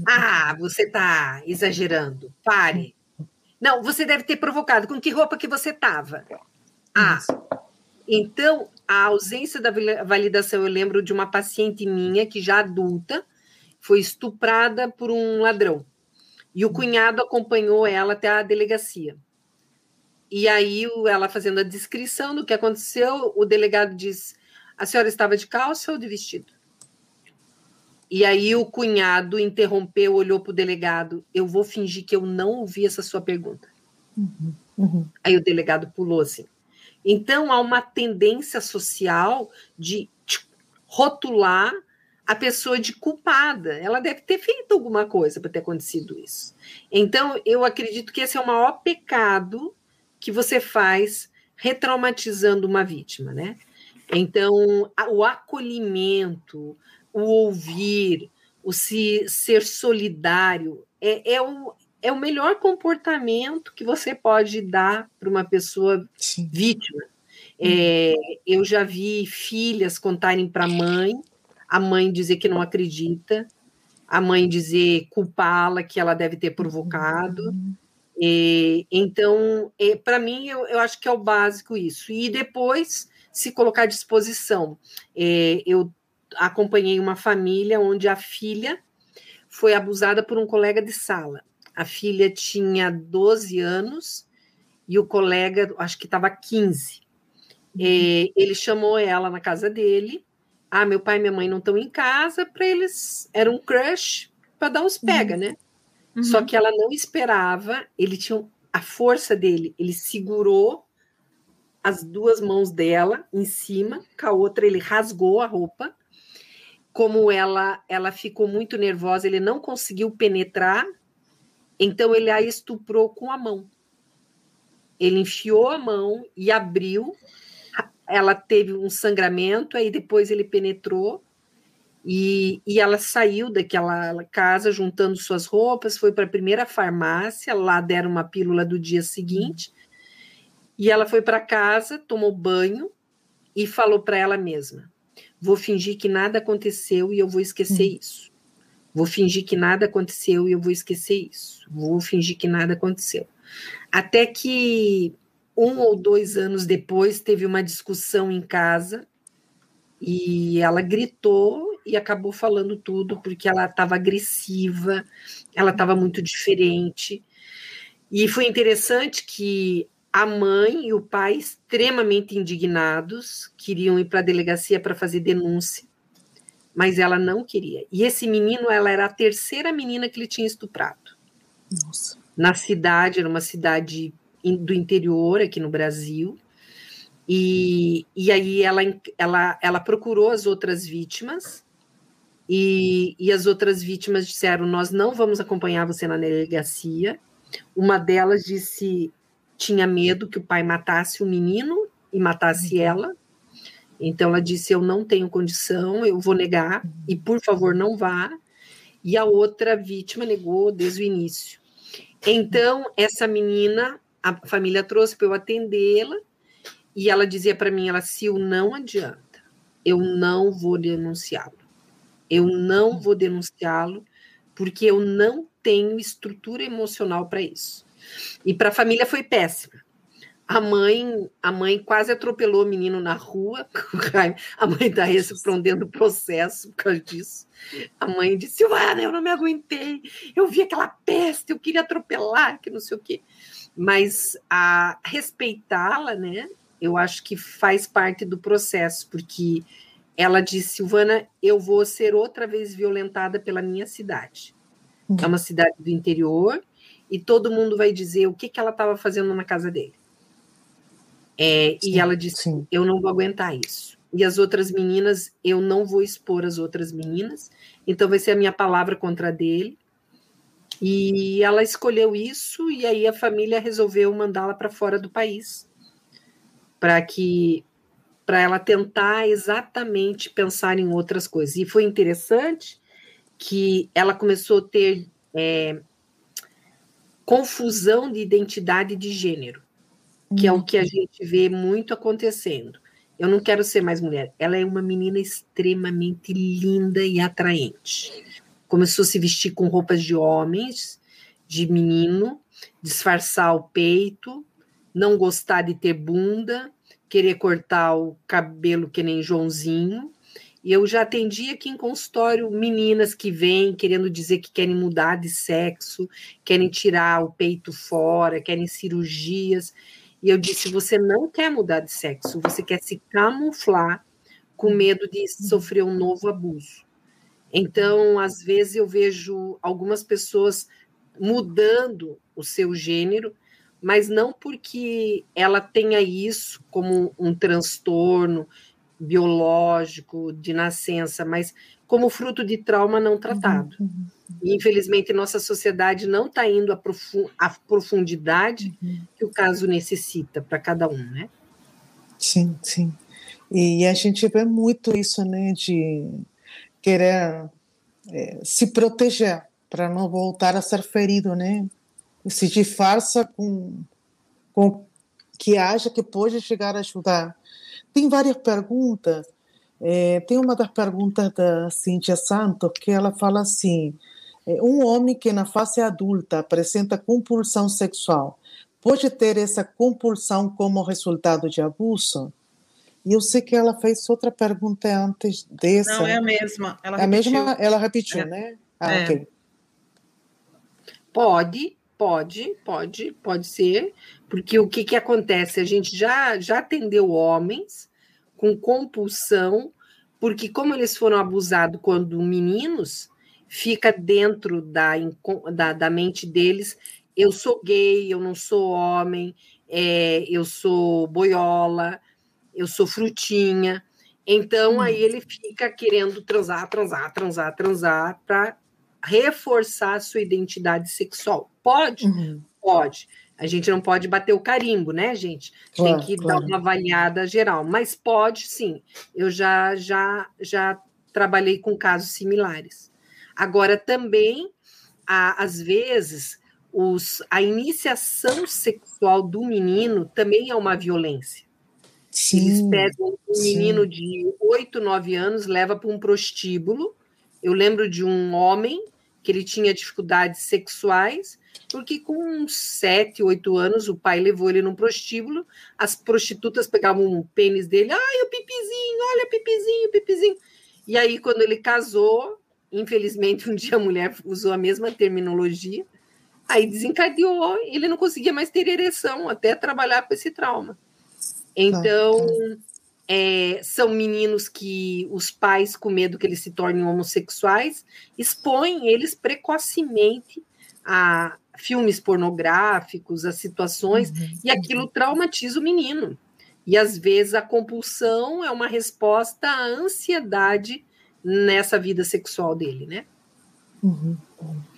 Ah, você está exagerando. Pare. Não, você deve ter provocado. Com que roupa que você estava? Ah, então a ausência da validação. Eu lembro de uma paciente minha que já adulta foi estuprada por um ladrão e o cunhado acompanhou ela até a delegacia. E aí ela fazendo a descrição do que aconteceu, o delegado diz: a senhora estava de calça ou de vestido? E aí o cunhado interrompeu, olhou para o delegado. Eu vou fingir que eu não ouvi essa sua pergunta. Uhum, uhum. Aí o delegado pulou assim. Então há uma tendência social de rotular a pessoa de culpada. Ela deve ter feito alguma coisa para ter acontecido isso. Então eu acredito que esse é o maior pecado que você faz retraumatizando uma vítima, né? Então, o acolhimento, o ouvir, o se, ser solidário, é, é, o, é o melhor comportamento que você pode dar para uma pessoa Sim. vítima. É, eu já vi filhas contarem para a mãe, a mãe dizer que não acredita, a mãe dizer culpá-la, que ela deve ter provocado. Uhum. E, então, é, para mim, eu, eu, acho que é o básico isso. E depois se colocar à disposição. É, eu acompanhei uma família onde a filha foi abusada por um colega de sala. A filha tinha 12 anos e o colega, acho que estava 15. Uhum. É, ele chamou ela na casa dele. Ah, meu pai e minha mãe não estão em casa, para eles era um crush para dar uns pega, uhum. né? Uhum. Só que ela não esperava, ele tinha a força dele, ele segurou as duas mãos dela em cima, com a outra ele rasgou a roupa. Como ela ela ficou muito nervosa, ele não conseguiu penetrar, então ele a estuprou com a mão. Ele enfiou a mão e abriu. Ela teve um sangramento, aí depois ele penetrou e, e ela saiu daquela casa juntando suas roupas, foi para a primeira farmácia, lá deram uma pílula do dia seguinte, e ela foi para casa, tomou banho e falou para ela mesma: Vou fingir que nada aconteceu e eu vou esquecer uhum. isso. Vou fingir que nada aconteceu e eu vou esquecer isso. Vou fingir que nada aconteceu. Até que um ou dois anos depois teve uma discussão em casa e ela gritou e acabou falando tudo porque ela estava agressiva, ela estava muito diferente. E foi interessante que a mãe e o pai, extremamente indignados, queriam ir para a delegacia para fazer denúncia, mas ela não queria. E esse menino, ela era a terceira menina que ele tinha estuprado. Nossa. Na cidade, era uma cidade do interior aqui no Brasil. E, e aí ela, ela, ela procurou as outras vítimas e, e as outras vítimas disseram: Nós não vamos acompanhar você na delegacia. Uma delas disse tinha medo que o pai matasse o menino e matasse uhum. ela. Então ela disse: Eu não tenho condição, eu vou negar, e por favor não vá. E a outra vítima negou desde o início. Então, essa menina, a família trouxe para eu atendê-la, e ela dizia para mim: ela, se não adianta, eu não vou denunciá-lo. Eu não vou denunciá-lo porque eu não tenho estrutura emocional para isso. E para a família foi péssima. A mãe, a mãe quase atropelou o menino na rua. A mãe está respondendo o processo por causa disso. A mãe disse: Silvana, eu não me aguentei. Eu vi aquela peste, eu queria atropelar, que não sei o quê. Mas a respeitá-la, né? Eu acho que faz parte do processo, porque ela disse, Silvana, eu vou ser outra vez violentada pela minha cidade. É uma cidade do interior e todo mundo vai dizer o que, que ela estava fazendo na casa dele. É, sim, e ela disse: sim. Eu não vou aguentar isso. E as outras meninas, eu não vou expor as outras meninas, então vai ser a minha palavra contra a dele. E ela escolheu isso, e aí a família resolveu mandá-la para fora do país para que para ela tentar exatamente pensar em outras coisas. E foi interessante que ela começou a ter é, confusão de identidade de gênero, que é o que a uhum. gente vê muito acontecendo. Eu não quero ser mais mulher. Ela é uma menina extremamente linda e atraente. Começou a se vestir com roupas de homens, de menino, disfarçar o peito, não gostar de ter bunda, querer cortar o cabelo que nem Joãozinho. E eu já atendi aqui em consultório meninas que vêm querendo dizer que querem mudar de sexo, querem tirar o peito fora, querem cirurgias. E eu disse: você não quer mudar de sexo, você quer se camuflar com medo de sofrer um novo abuso. Então, às vezes, eu vejo algumas pessoas mudando o seu gênero mas não porque ela tenha isso como um transtorno biológico de nascença, mas como fruto de trauma não tratado. Uhum. uhum. E, infelizmente, nossa sociedade não está indo à, profundidade uhum. que o caso necessita para cada um, né? Sim, sim. E a gente vê muito isso, né, de querer é, se proteger para não voltar a ser ferido, né? se disfarça com, com que acha que pode chegar a ajudar. Tem várias perguntas. É, tem uma das perguntas da Cíntia Santos que ela fala assim: é, um homem que na fase adulta apresenta compulsão sexual pode ter essa compulsão como resultado de abuso? E eu sei que ela fez outra pergunta antes dessa. Não, é a mesma. Ela é a mesma, ela repetiu, é. né? Ah, é. ok. Pode, Pode, pode, pode ser, porque o que, que acontece? A gente já, já atendeu homens com compulsão, porque como eles foram abusados quando meninos, fica dentro da, da, da mente deles, eu sou gay, eu não sou homem, é, eu sou boiola, eu sou frutinha. Então, hum. aí ele fica querendo transar, transar, transar, transar, para reforçar a sua identidade sexual. Pode? Uhum. Pode. A gente não pode bater o carimbo, né, gente? Claro, Tem que claro. dar uma avaliada geral, mas pode sim. Eu já já já trabalhei com casos similares. Agora também, às vezes, os, a iniciação sexual do menino também é uma violência. Sim, Eles pegam um sim. menino de 8, 9 anos, leva para um prostíbulo. Eu lembro de um homem que ele tinha dificuldades sexuais, porque com sete, oito anos o pai levou ele num prostíbulo, as prostitutas pegavam o pênis dele, ai, o pipizinho, olha o pipizinho, o pipizinho. E aí, quando ele casou, infelizmente, um dia a mulher usou a mesma terminologia, aí desencadeou, ele não conseguia mais ter ereção, até trabalhar com esse trauma. Então, é, são meninos que os pais, com medo que eles se tornem homossexuais, expõem eles precocemente a filmes pornográficos, a situações, uhum. e aquilo traumatiza o menino. E às vezes a compulsão é uma resposta à ansiedade nessa vida sexual dele, né? Uhum.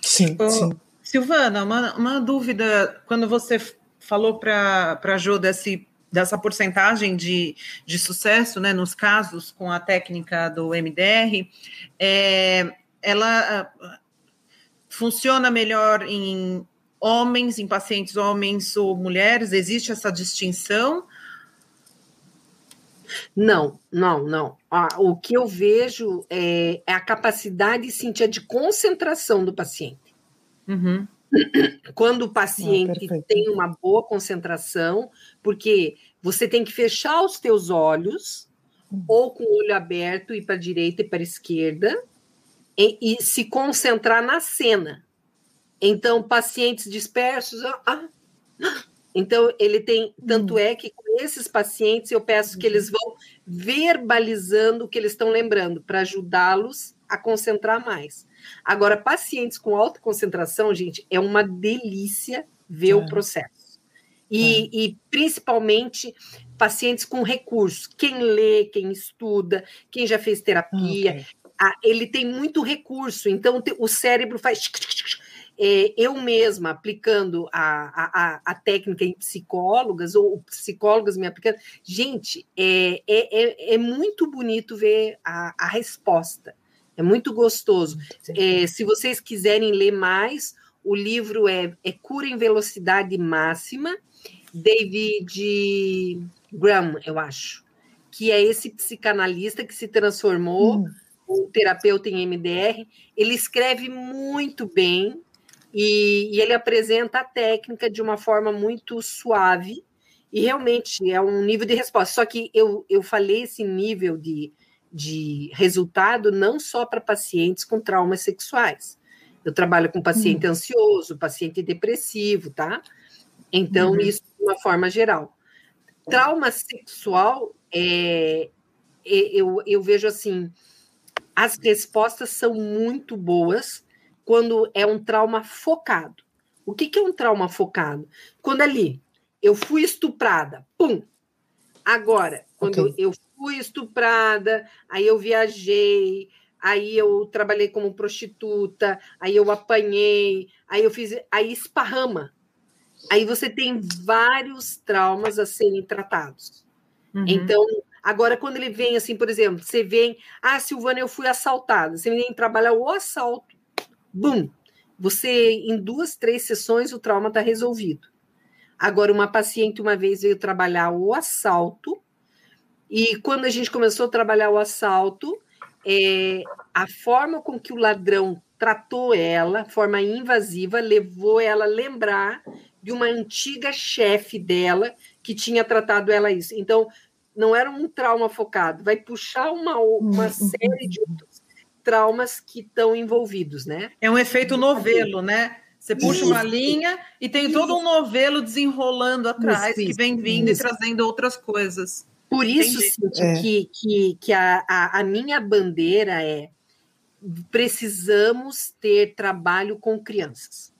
Sim, sim. Silvana, uma, uma dúvida, quando você falou para a Jo desse dessa porcentagem de, de sucesso né, nos casos com a técnica do MDR, é, ela ah, funciona melhor em homens, em pacientes homens ou mulheres? Existe essa distinção? Não, não, não. Ah, o que eu vejo é, é a capacidade, Cíntia, de concentração do paciente. Uhum. Quando o paciente ah, tem uma boa concentração, porque você tem que fechar os teus olhos, hum. ou com o olho aberto, ir para a direita e para a esquerda, e, e, se concentrar na cena. Então, pacientes dispersos. Ah, ah, então, ele tem. Tanto hum. é que com esses pacientes eu peço que eles vão verbalizando o que eles estão lembrando, para ajudá-los a concentrar mais. Agora, pacientes com alta concentração, gente, é uma delícia ver é. o processo. E, é. e, principalmente pacientes com recursos. Quem lê, quem estuda, quem já fez terapia, okay. a, ele tem muito recurso. Então, o cérebro faz. É, eu mesma aplicando a, a, a, técnica em psicólogas, ou psicólogas me aplicando. Gente, é, é, é, é muito bonito ver a, a resposta. É muito gostoso. É, se vocês quiserem ler mais, o livro é, é Cura em Velocidade Máxima, David Graham, eu acho, que é esse psicanalista que se transformou hum. um terapeuta em MDR. Ele escreve muito bem e, e ele apresenta a técnica de uma forma muito suave e realmente é um nível de resposta. Só que eu, eu falei esse nível de, de resultado não só para pacientes com traumas sexuais. Eu trabalho com paciente uhum. ansioso, paciente depressivo, tá? Então, uhum. isso de uma forma geral. Trauma sexual, é, é, eu, eu vejo assim, as respostas são muito boas quando é um trauma focado. O que, que é um trauma focado? Quando ali eu fui estuprada, pum. Agora, quando okay. eu fui estuprada, aí eu viajei, aí eu trabalhei como prostituta, aí eu apanhei, aí eu fiz, aí esparrama. Aí você tem vários traumas a serem tratados. Uhum. Então, agora quando ele vem assim, por exemplo, você vem, ah, Silvana, eu fui assaltada, você vem trabalhar o assalto, bum, você em duas, três sessões o trauma está resolvido. Agora, uma paciente uma vez veio trabalhar o assalto, e quando a gente começou a trabalhar o assalto, é, a forma com que o ladrão tratou ela, forma invasiva, levou ela a lembrar de uma antiga chefe dela que tinha tratado ela isso. Então, não era um trauma focado, vai puxar uma, uma uhum. série de outros traumas que estão envolvidos, né? É um efeito novelo, né? Você puxa isso. uma linha e tem todo um novelo desenrolando atrás isso, que vem vindo isso. e trazendo outras coisas. Por isso, Cíntia, é. que, que, que a, a, a minha bandeira é precisamos ter trabalho com crianças.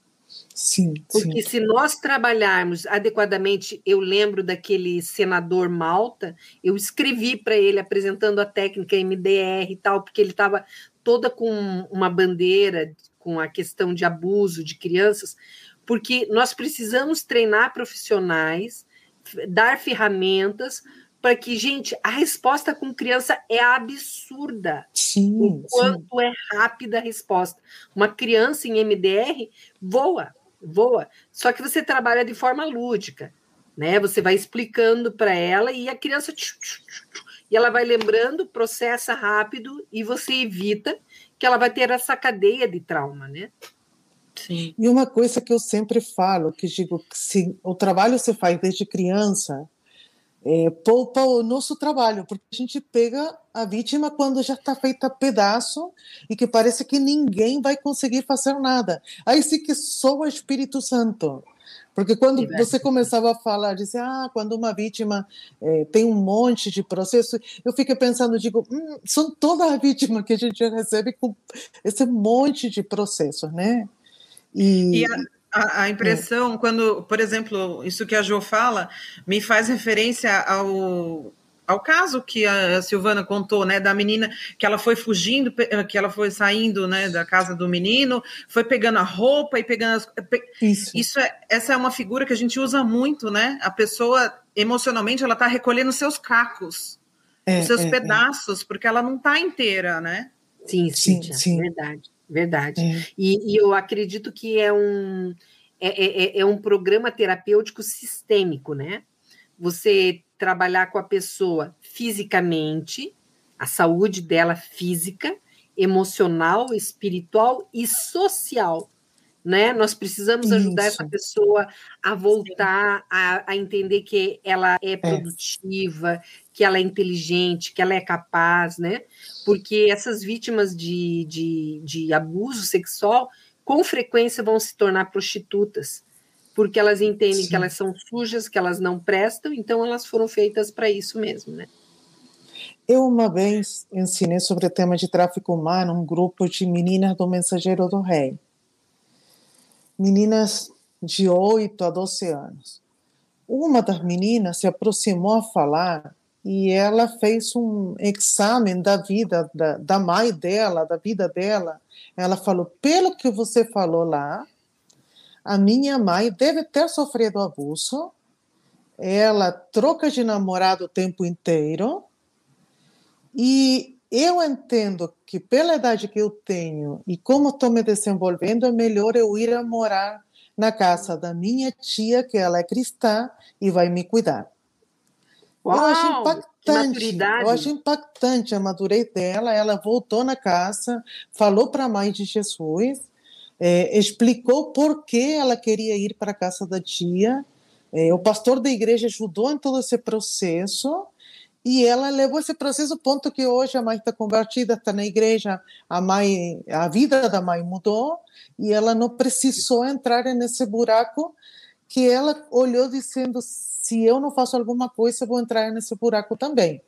Sim, Porque sim. se nós trabalharmos adequadamente, eu lembro daquele senador Malta, eu escrevi para ele apresentando a técnica MDR e tal, porque ele estava toda com uma bandeira com a questão de abuso de crianças, porque nós precisamos treinar profissionais, dar ferramentas para que, gente, a resposta com criança é absurda. Sim, o quanto sim. é rápida a resposta. Uma criança em MDR voa, voa. Só que você trabalha de forma lúdica, né? Você vai explicando para ela e a criança e ela vai lembrando, processa rápido e você evita que ela vai ter essa cadeia de trauma, né? Sim. E uma coisa que eu sempre falo, que digo, que se o trabalho você faz desde criança, é, poupa o nosso trabalho, porque a gente pega a vítima quando já está feita pedaço e que parece que ninguém vai conseguir fazer nada. Aí sim que só o Espírito Santo. Porque quando você começava a falar, dizer, ah, quando uma vítima é, tem um monte de processo, eu fiquei pensando, digo, hum, são todas as vítimas que a gente recebe com esse monte de processos, né? E, e a a, a impressão, é. quando, por exemplo, isso que a Jo fala, me faz referência ao, ao caso que a Silvana contou, né, da menina que ela foi fugindo, que ela foi saindo, né, da casa do menino, foi pegando a roupa e pegando as, isso. isso é, essa é uma figura que a gente usa muito, né? A pessoa emocionalmente ela está recolhendo seus cacos, é, seus é, é. pedaços, porque ela não está inteira, né? Sim, sim, sim, verdade. Verdade. É. E, e, eu acredito que é um, é, é, é, é um programa terapêutico sistêmico, né? Você trabalhar com a pessoa fisicamente, a saúde dela física, emocional, espiritual e social né? Nós precisamos ajudar Isso. essa pessoa a voltar a, a, entender que ela é, é produtiva, é. que ela é inteligente, que ela é capaz, né? Porque essas vítimas de, de, de abuso sexual, com frequência, vão se tornar prostitutas, porque elas entendem Sim. que elas são sujas, que elas não prestam, então elas foram feitas para isso mesmo, né? Eu uma vez ensinei sobre o tema de tráfico humano um grupo de meninas do Mensageiro do Rei meninas de 8 a 12 anos. Uma das meninas se aproximou a falar e ela fez um exame da vida da, da mãe dela, da vida dela. Ela falou: pelo que você falou lá, a minha mãe deve ter sofrido abuso, ela troca de namorado o tempo inteiro, e eu entendo que, pela idade que eu tenho e como estou me desenvolvendo, é melhor eu ir a morar na casa da minha tia, que ela é cristã, e vai me cuidar. Uau, eu acho impactante. Eu acho impactante a madurez dela. Ela voltou na casa, falou para a mãe de Jesus, é, explicou por que ela queria ir para a casa da tia. É, o pastor da igreja ajudou em todo esse processo e ela levou esse processo ao ponto que hoje a mãe está convertida, está na igreja, a mãe, a vida da mãe mudou e ela não precisou entrar nesse buraco que ela olhou dizendo se eu não faço alguma coisa, eu vou entrar nesse buraco também.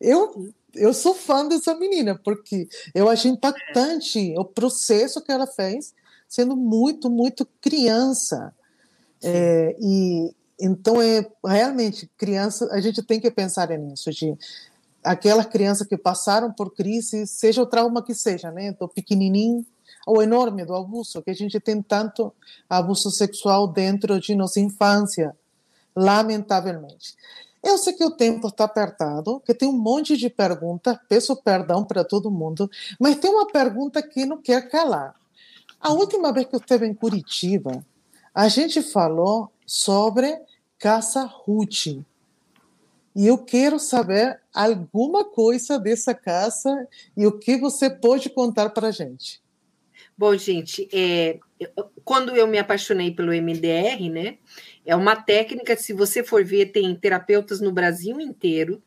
Eu eu sou fã dessa menina porque eu achei impactante o processo que ela fez, sendo muito muito criança. É, e então é realmente criança, a gente tem que pensar nisso de aquelas crianças que passaram por crise, seja o trauma que seja, né, do pequenininho ou enorme do abuso, que a gente tem tanto abuso sexual dentro de nossa infância, lamentavelmente. Eu sei que o tempo está apertado, que tem um monte de perguntas, peço perdão para todo mundo, mas tem uma pergunta que não quer calar. A última vez que eu esteve em Curitiba, a gente falou sobre Casa Ruth. E eu quero saber alguma coisa dessa casa e o que você pode contar para a gente. Bom, gente, é, quando eu me apaixonei pelo MDR, né, é uma técnica, se você for ver, tem terapeutas no Brasil inteiro,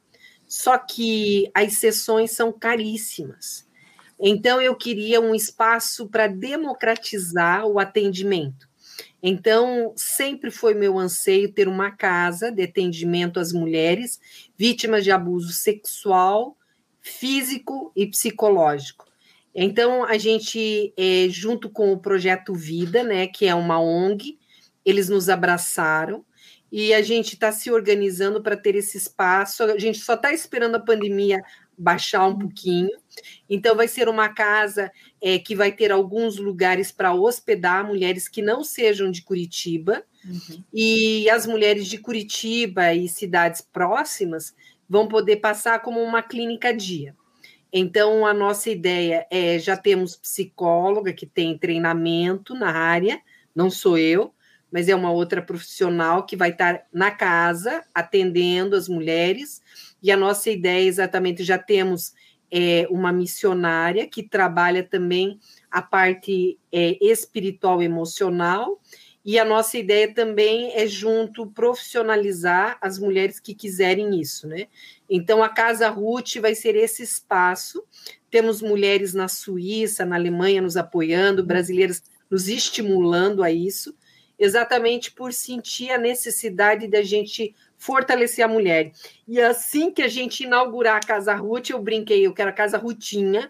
só que as sessões são caríssimas. Então, eu queria um espaço para democratizar o atendimento. Então, sempre foi meu anseio ter uma casa de atendimento às mulheres vítimas de abuso sexual, físico e psicológico. Então, a gente, é, junto com o Projeto Vida, né, que é uma ONG, eles nos abraçaram e a gente está se organizando para ter esse espaço. A gente só está esperando a pandemia baixar um pouquinho. Então, vai ser uma casa é, que vai ter alguns lugares para hospedar mulheres que não sejam de Curitiba. Uhum. E as mulheres de Curitiba e cidades próximas vão poder passar como uma clínica dia. Então, a nossa ideia é: já temos psicóloga que tem treinamento na área, não sou eu, mas é uma outra profissional que vai estar na casa atendendo as mulheres e a nossa ideia exatamente, já temos é, uma missionária que trabalha também a parte é, espiritual emocional, e a nossa ideia também é junto profissionalizar as mulheres que quiserem isso, né? Então a Casa Ruth vai ser esse espaço. Temos mulheres na Suíça, na Alemanha nos apoiando, brasileiras nos estimulando a isso, exatamente por sentir a necessidade da gente fortalecer a mulher. E assim que a gente inaugurar a Casa Ruth, eu brinquei, eu quero a Casa Rutinha,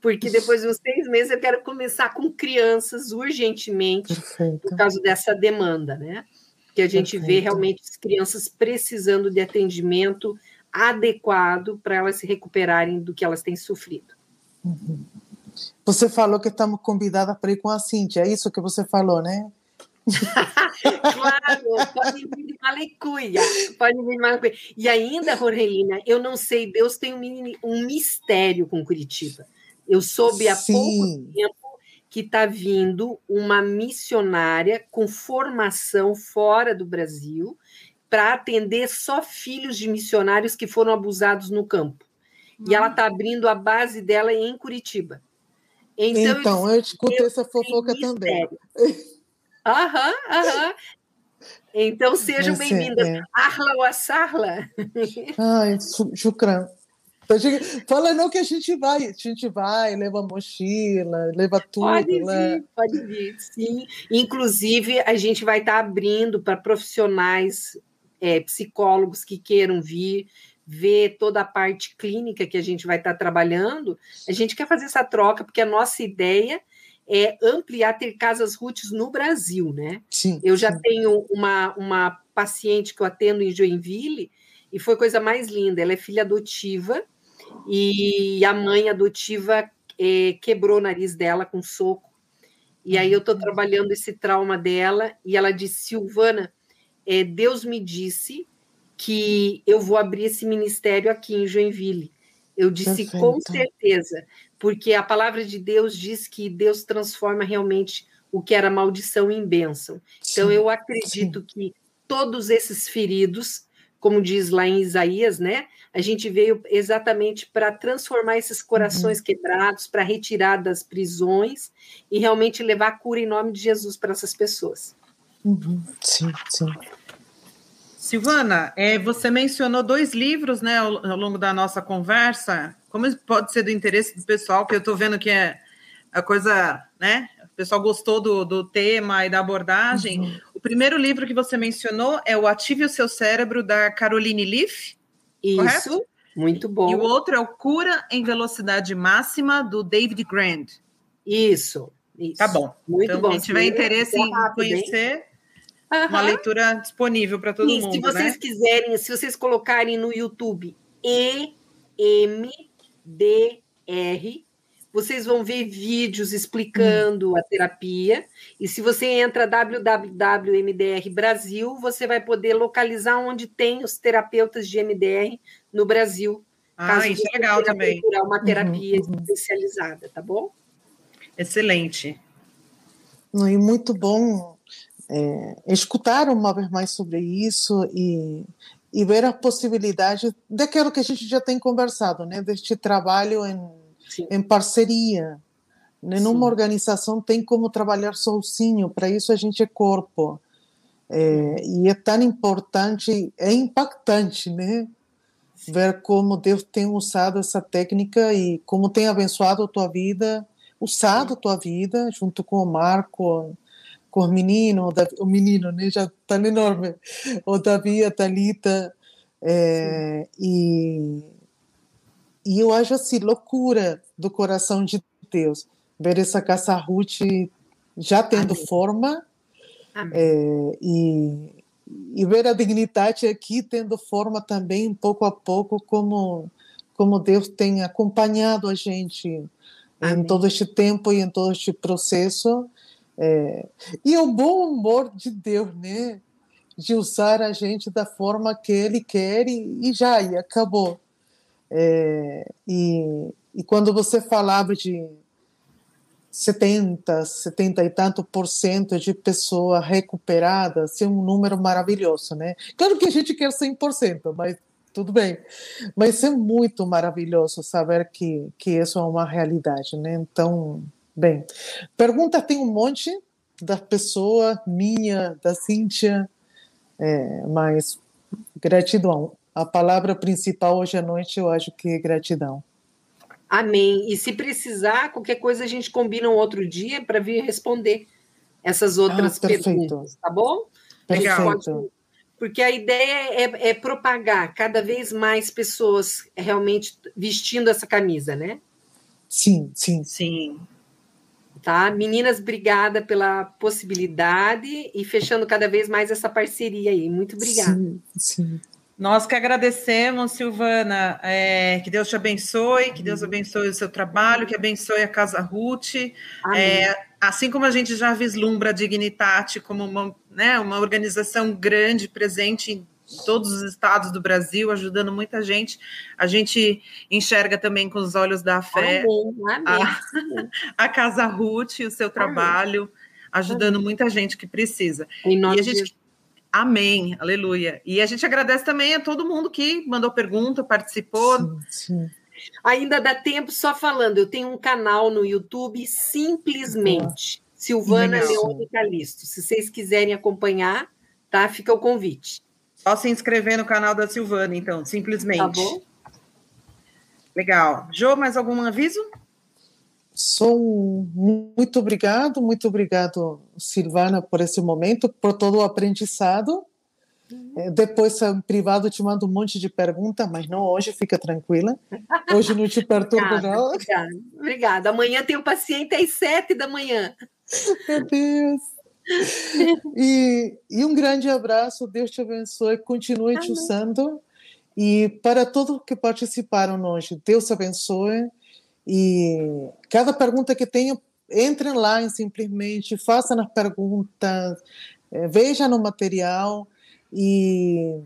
porque depois de uns seis meses eu quero começar com crianças urgentemente, Perfeito. por causa dessa demanda, né? Que a gente Perfeito. vê realmente as crianças precisando de atendimento adequado para elas se recuperarem do que elas têm sofrido. Uhum. Você falou que estamos convidadas para ir com a Cíntia, é isso que você falou, né? claro, pode vir de malecuia, pode vir de malecuia. E ainda, Rogelina, eu não sei, Deus tem um, um mistério com Curitiba. Eu soube há Sim. pouco tempo que está vindo uma missionária com formação fora do Brasil para atender só filhos de missionários que foram abusados no campo. Hum. E ela está abrindo a base dela em Curitiba. Então, então eu, eu escuto essa fofoca também. Aham, aham. Então sejam bem-vindas. É. Arla ou Sarla. Ai, Chucrã. Fala não que a gente vai, a gente vai, leva mochila, leva tudo. Pode né? vir, pode vir, sim. Inclusive, a gente vai estar abrindo para profissionais, é, psicólogos que queiram vir, ver toda a parte clínica que a gente vai estar trabalhando. A gente quer fazer essa troca, porque a nossa ideia é ampliar, ter casas roots no Brasil, né? Sim, eu já sim. tenho uma, uma paciente que eu atendo em Joinville e foi coisa mais linda. Ela é filha adotiva e a mãe adotiva é, quebrou o nariz dela com soco E aí eu estou trabalhando esse trauma dela, e ela disse, Silvana, é, Deus me disse que eu vou abrir esse ministério aqui em Joinville. Eu disse Perfeito. com certeza, porque a palavra de Deus diz que Deus transforma realmente o que era maldição em bênção. Então eu acredito sim. que todos esses feridos, como diz lá em Isaías, né? A gente veio exatamente para transformar esses corações uhum. quebrados, para retirar das prisões e realmente levar cura em nome de Jesus para essas pessoas. Uhum. Sim, sim. Silvana, é, você mencionou dois livros né, ao, ao, longo da nossa conversa. Como pode ser do interesse do pessoal, que eu estou vendo que é a coisa, né? O pessoal gostou do, do tema e da abordagem. Uhum. O primeiro livro que você mencionou é O Ative o Seu Cérebro, da Caroline Leaf. Isso, correto? muito bom. E o outro é o Cura em Velocidade Máxima, do David Grand. Isso, isso. Tá bom. Muito então, bom. Quem tiver interesse em rápido, conhecer... Hein? Uhum. Uma leitura disponível para todo mundo. Se vocês né? quiserem, se vocês colocarem no YouTube EMDR, vocês vão ver vídeos explicando hum. a terapia. E se você entra www.mdr Brasil, você vai poder localizar onde tem os terapeutas de MDR no Brasil. Ah, isso é legal também. Uma terapia uhum, uhum. especializada, tá bom? Excelente. E muito bom é, escutar uma vez mais sobre isso e, e ver a possibilidade daquilo que a gente já tem conversado, né? Deste trabalho em, em parceria. Né? Numa organização tem como trabalhar sozinho, para isso a gente é corpo. É, e é tão importante, é impactante, né? Ver como Deus tem usado essa técnica e como tem abençoado a tua vida, usado a tua vida, junto com o Marco, com o menino, o menino né, já está enorme, o Davi, a Thalita, é, e, e eu acho assim, loucura do coração de Deus, ver essa casa Ruth já tendo Amém. forma é, e, e ver a dignidade aqui tendo forma também, pouco a pouco, como, como Deus tem acompanhado a gente Amém. em todo este tempo e em todo este processo. É, e o bom humor de Deus, né? De usar a gente da forma que Ele quer e, e já, e acabou. É, e, e quando você falava de 70, 70 e tanto por cento de pessoas recuperadas, é um número maravilhoso, né? Claro que a gente quer 100%, mas tudo bem. Mas é muito maravilhoso saber que, que isso é uma realidade, né? Então, Bem, pergunta tem um monte da pessoa, minha, da Cíntia, é, mas gratidão. A palavra principal hoje à noite eu acho que é gratidão. Amém. E se precisar, qualquer coisa a gente combina um outro dia para vir responder essas outras ah, perguntas, tá bom? Perfeito. porque a ideia é, é, propagar cada vez mais pessoas realmente vestindo essa camisa, né? Sim, sim. Sim. Tá? Meninas, obrigada pela possibilidade e fechando cada vez mais essa parceria aí. Muito obrigada. Sim, sim. Nós que agradecemos, Silvana. É, que Deus te abençoe, que Deus abençoe o seu trabalho, que abençoe a Casa Ruth. É, assim como a gente já vislumbra a Dignitate como uma, né, uma organização grande, presente em todos os estados do Brasil, ajudando muita gente. A gente enxerga também com os olhos da fé amém, amém. A, a, Casa Ruth, o seu trabalho, amém. ajudando muita gente que precisa. Em nome e a gente, de... Amém, aleluia. E a gente agradece também a todo mundo que mandou pergunta, participou. Sim, sim. Ainda dá tempo só falando, eu tenho um canal no YouTube simplesmente Silvana Leone Calisto. Se vocês quiserem acompanhar, tá? Fica o convite. Só se inscrever no canal da Silvana, então, simplesmente. Tá bom. Legal. Jô, mais algum aviso? Sou muito obrigado, muito obrigado, Silvana, por esse momento, por todo o aprendizado. Uhum. É, depois, em privado, te mando um monte de perguntas, mas não hoje, fica tranquila. Hoje não te perturbo, obrigada, não. Obrigada. obrigada. Amanhã tem um paciente às sete da manhã. Meu Deus. E, e, um grande abraço, Deus te abençoe, continue Amém. te usando. E para todos que participaram hoje, Deus abençoe. E cada pergunta que tenho, entrem lá e simplesmente façam as perguntas, é, vejam no material e,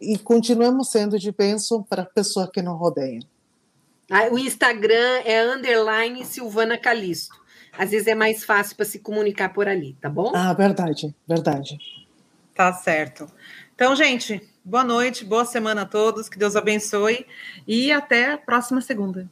e continuemos sendo de bênção para as pessoas que nos rodeiam. Ah, o Instagram é underline Silvana Calisto. Às vezes é mais fácil para se comunicar por ali, tá bom? Ah, verdade, verdade. Tá certo. Então, gente, boa noite, boa semana a todos, que Deus abençoe e até a próxima segunda.